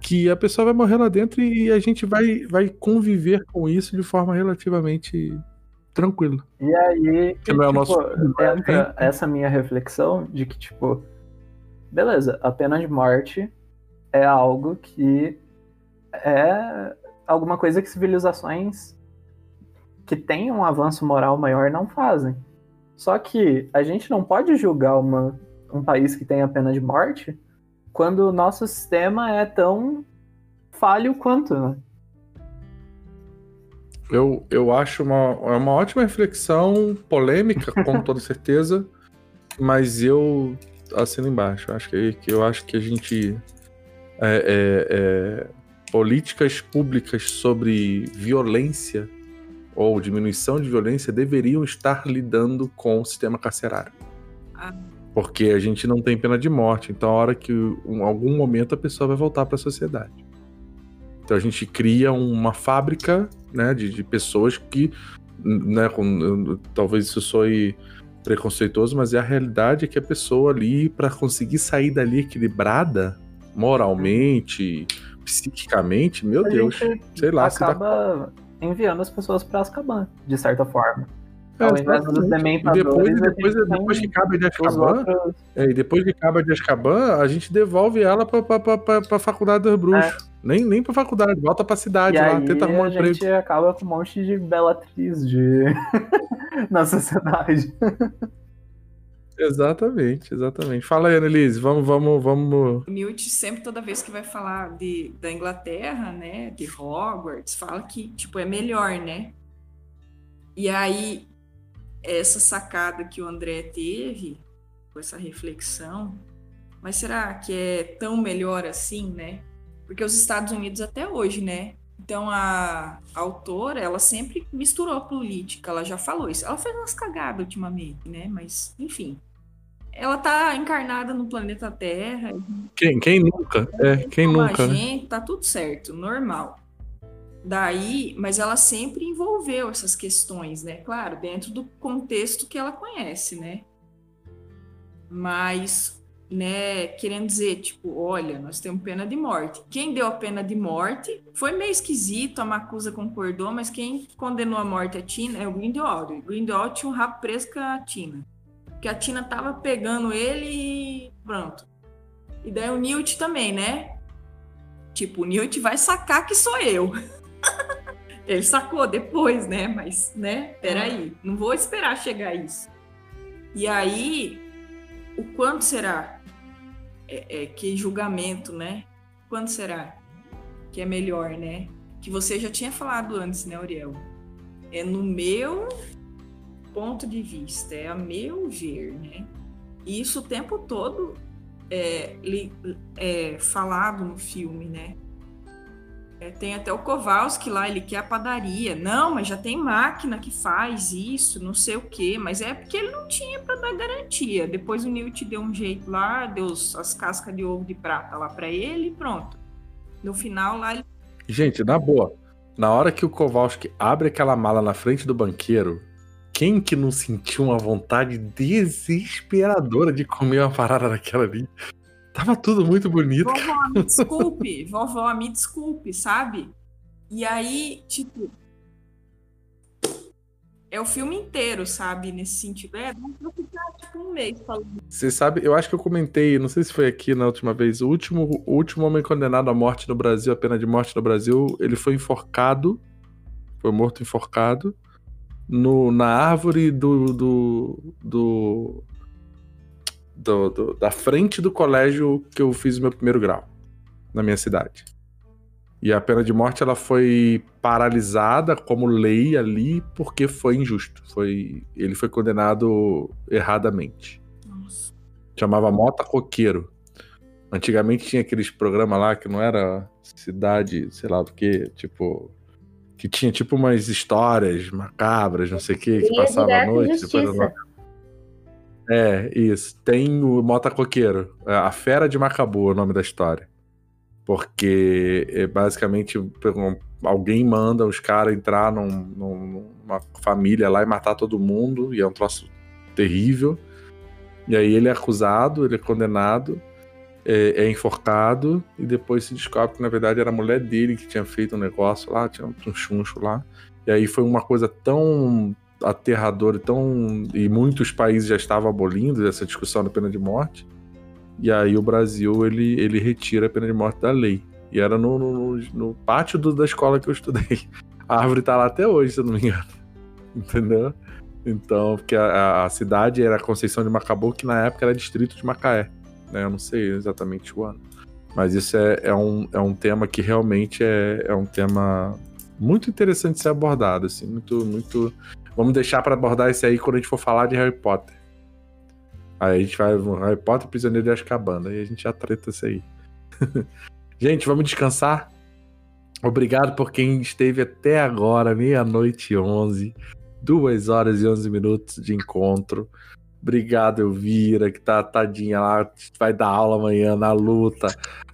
que a pessoa vai morrer lá dentro e a gente vai, vai conviver com isso de forma relativamente tranquila. E aí, Que não é tipo, nosso né? entra essa minha reflexão de que, tipo, beleza, a pena de morte é algo que é alguma coisa que civilizações que têm um avanço moral maior não fazem. Só que a gente não pode julgar uma, um país que tem a pena de morte quando o nosso sistema é tão falho quanto, né? Eu, eu acho uma, é uma ótima reflexão, polêmica, com toda certeza, mas eu assino embaixo. Acho que, que eu acho que a gente. é, é, é, políticas públicas sobre violência ou diminuição de violência deveriam estar lidando com o sistema carcerário. Ah. Porque a gente não tem pena de morte, então a hora que em algum momento a pessoa vai voltar para a sociedade. Então a gente cria uma fábrica né, de, de pessoas que, né, com- eu- talvez isso soe preconceituoso, mas é a realidade é que a pessoa ali, para conseguir sair dali equilibrada, moralmente, psiquicamente, meu A Deus, sei lá, se dá acaba enviando as pessoas pra Azkaban, de certa forma. É, Ao invés dos dementadores, depois, a depois, depois que acaba de Azkaban, outros- é, e depois que acaba de Azkaban, a gente devolve ela pra, pra faculdade dos bruxos. Nem, nem pra faculdade, volta pra cidade É. E lá, aí tenta arrumar um a emprego. gente acaba com um monte de belatriz de... na sociedade. Exatamente, exatamente. Fala aí, Annelise, vamos, vamos, vamos. O Newt sempre, toda vez que vai falar de, da Inglaterra, né, de Hogwarts, fala que, tipo, é melhor, né? E aí, essa sacada que o André teve, com essa reflexão, mas será que é tão melhor assim, né? Porque os Estados Unidos até hoje, né? Então a, a autora, ela sempre misturou política, ela já falou isso. Ela fez umas cagadas ultimamente, né? Mas, enfim. Ela tá encarnada no planeta Terra, Quem, quem nunca? É, quem como nunca, né? gente, tá tudo certo, normal. Daí, mas ela sempre envolveu essas questões, né? Claro, dentro do contexto que ela conhece, né? Mas, né, querendo dizer, tipo, olha, nós temos pena de morte. Quem deu a pena de morte foi meio esquisito, a Macusa concordou, mas quem condenou a morte a Tina é o Grindelwald. O Grindelwald tinha um rabo preso com a Tina. Porque a Tina tava pegando ele e pronto. E daí o Newt também, né? Tipo, o Newt vai sacar que sou eu. Ele sacou depois, né? Mas, né? Peraí, não vou esperar chegar isso. E aí, o quanto será é, é, que julgamento, né? Quanto será que é melhor, né? Que você já tinha falado antes, né, Uriel? É no meu ponto de vista, é a meu ver, né? Isso o tempo todo é, li- é falado no filme, né? É, tem até o Kowalski lá, ele quer a padaria. Não, mas já tem máquina que faz isso, não sei o quê. Mas é porque ele não tinha para dar garantia. Depois o Newt deu um jeito lá, deu as cascas de ovo de prata lá para ele e pronto. No final lá ele Gente, na boa, na hora que o Kowalski abre aquela mala na frente do banqueiro, quem que não sentiu uma vontade desesperadora de comer uma parada daquela ali? Tava tudo muito bonito. cara. Vovó, me desculpe, vovó, me desculpe, sabe? E aí, tipo. É o filme inteiro, sabe? Nesse sentido. É, dá pra ficar tipo um mês falando. Você sabe, eu acho que eu comentei, não sei se foi aqui na última vez, o último, o último homem condenado à morte no Brasil, a pena de morte no Brasil, ele foi enforcado, foi morto enforcado, no, na árvore do, do, do, do- do- da frente do colégio que eu fiz o meu primeiro grau, na minha cidade. E a pena de morte ela foi paralisada como lei ali porque foi injusto. Foi, ele foi condenado erradamente. Nossa. Chamava Mota Coqueiro. Antigamente tinha aqueles programas lá que não era cidade, sei lá do que, tipo. Que tinha tipo umas histórias macabras, não sei o que, que Ia passava à noite. depois da é, isso. Tem o Mota Coqueiro. é, A Fera de Macabu é o nome da história. Porque é basicamente alguém manda os caras entrar num- num- numa família lá e matar todo mundo. E é um troço terrível. E aí ele é acusado, ele é condenado, é, é enforcado. E depois se descobre que na verdade era a mulher dele que tinha feito um negócio lá, tinha um chuncho lá. E aí foi uma coisa tão aterradora, tão. E muitos países já estavam abolindo essa discussão da pena de morte. E aí o Brasil ele, ele retira a pena de morte da lei. E era no, no, no pátio do- da escola que eu estudei. A árvore tá lá até hoje, se eu não me engano. Entendeu? Então, porque a, a- cidade era Conceição de Macabu, que na época era distrito de Macaé. Né? Eu não sei exatamente o ano. Mas isso é, é, um, é um tema que realmente é, é um tema muito interessante de ser abordado. Assim, muito, muito. Vamos deixar para abordar isso aí quando a gente for falar de Harry Potter. Aí a gente vai Harry Potter Prisioneiro de Azkaban. Aí a gente já treta isso aí. gente, vamos descansar? Obrigado por quem esteve até agora, meia-noite e onze. Duas horas e onze minutos de encontro. Obrigado, Elvira, que tá tadinha lá, vai dar aula amanhã na luta.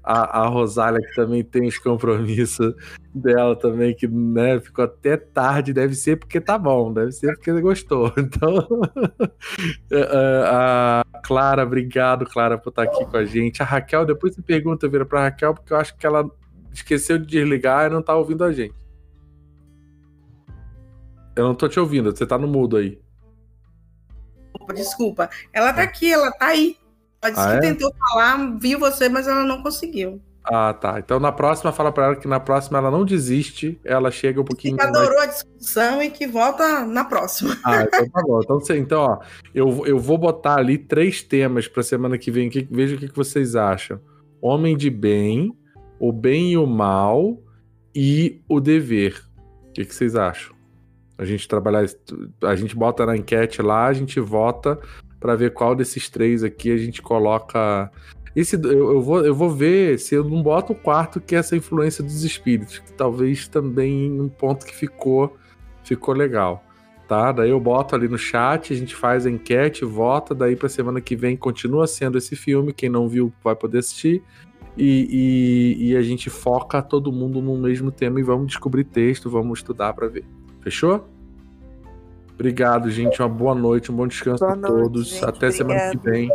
A, a Rosália, que também tem os compromissos dela também, que né, ficou até tarde, deve ser porque tá bom, deve ser porque gostou. Então, é, é, a Clara, obrigado, Clara, por estar aqui com a gente. A Raquel, depois você pergunta, vira pra Raquel, porque eu acho que ela esqueceu de desligar e não tá ouvindo a gente. Eu não tô te ouvindo, você tá no mudo aí. Desculpa, Desculpa. Ela tá aqui, ela tá aí. Ela disse Ah, que é? tentou falar, viu você, mas ela não conseguiu. Ah, tá. Então na próxima, fala pra ela que na próxima ela não desiste, ela chega um pouquinho Que mais adorou a discussão e que volta na próxima. Ah, então tá bom. Então, então ó, eu, eu vou botar ali três temas pra semana que vem. Que, veja o que, que vocês acham: Homem de Bem, o Bem e o Mal e o Dever. O que, que vocês acham? A gente trabalhar, a gente bota na enquete lá, a gente vota pra ver qual desses três aqui a gente coloca. Esse, eu, eu, vou, eu vou ver se eu não boto o quarto, que é essa influência dos espíritos, que talvez também um ponto que ficou, ficou legal tá? Daí eu boto ali no chat, a gente faz a enquete, vota, daí pra semana que vem continua sendo esse filme, quem não viu vai poder assistir, e, e, e a gente foca todo mundo no mesmo tema e vamos descobrir texto, vamos estudar pra ver. Fechou? Obrigado, gente. Uma boa noite, um bom descanso Boa a noite, todos. gente. Até semana que vem.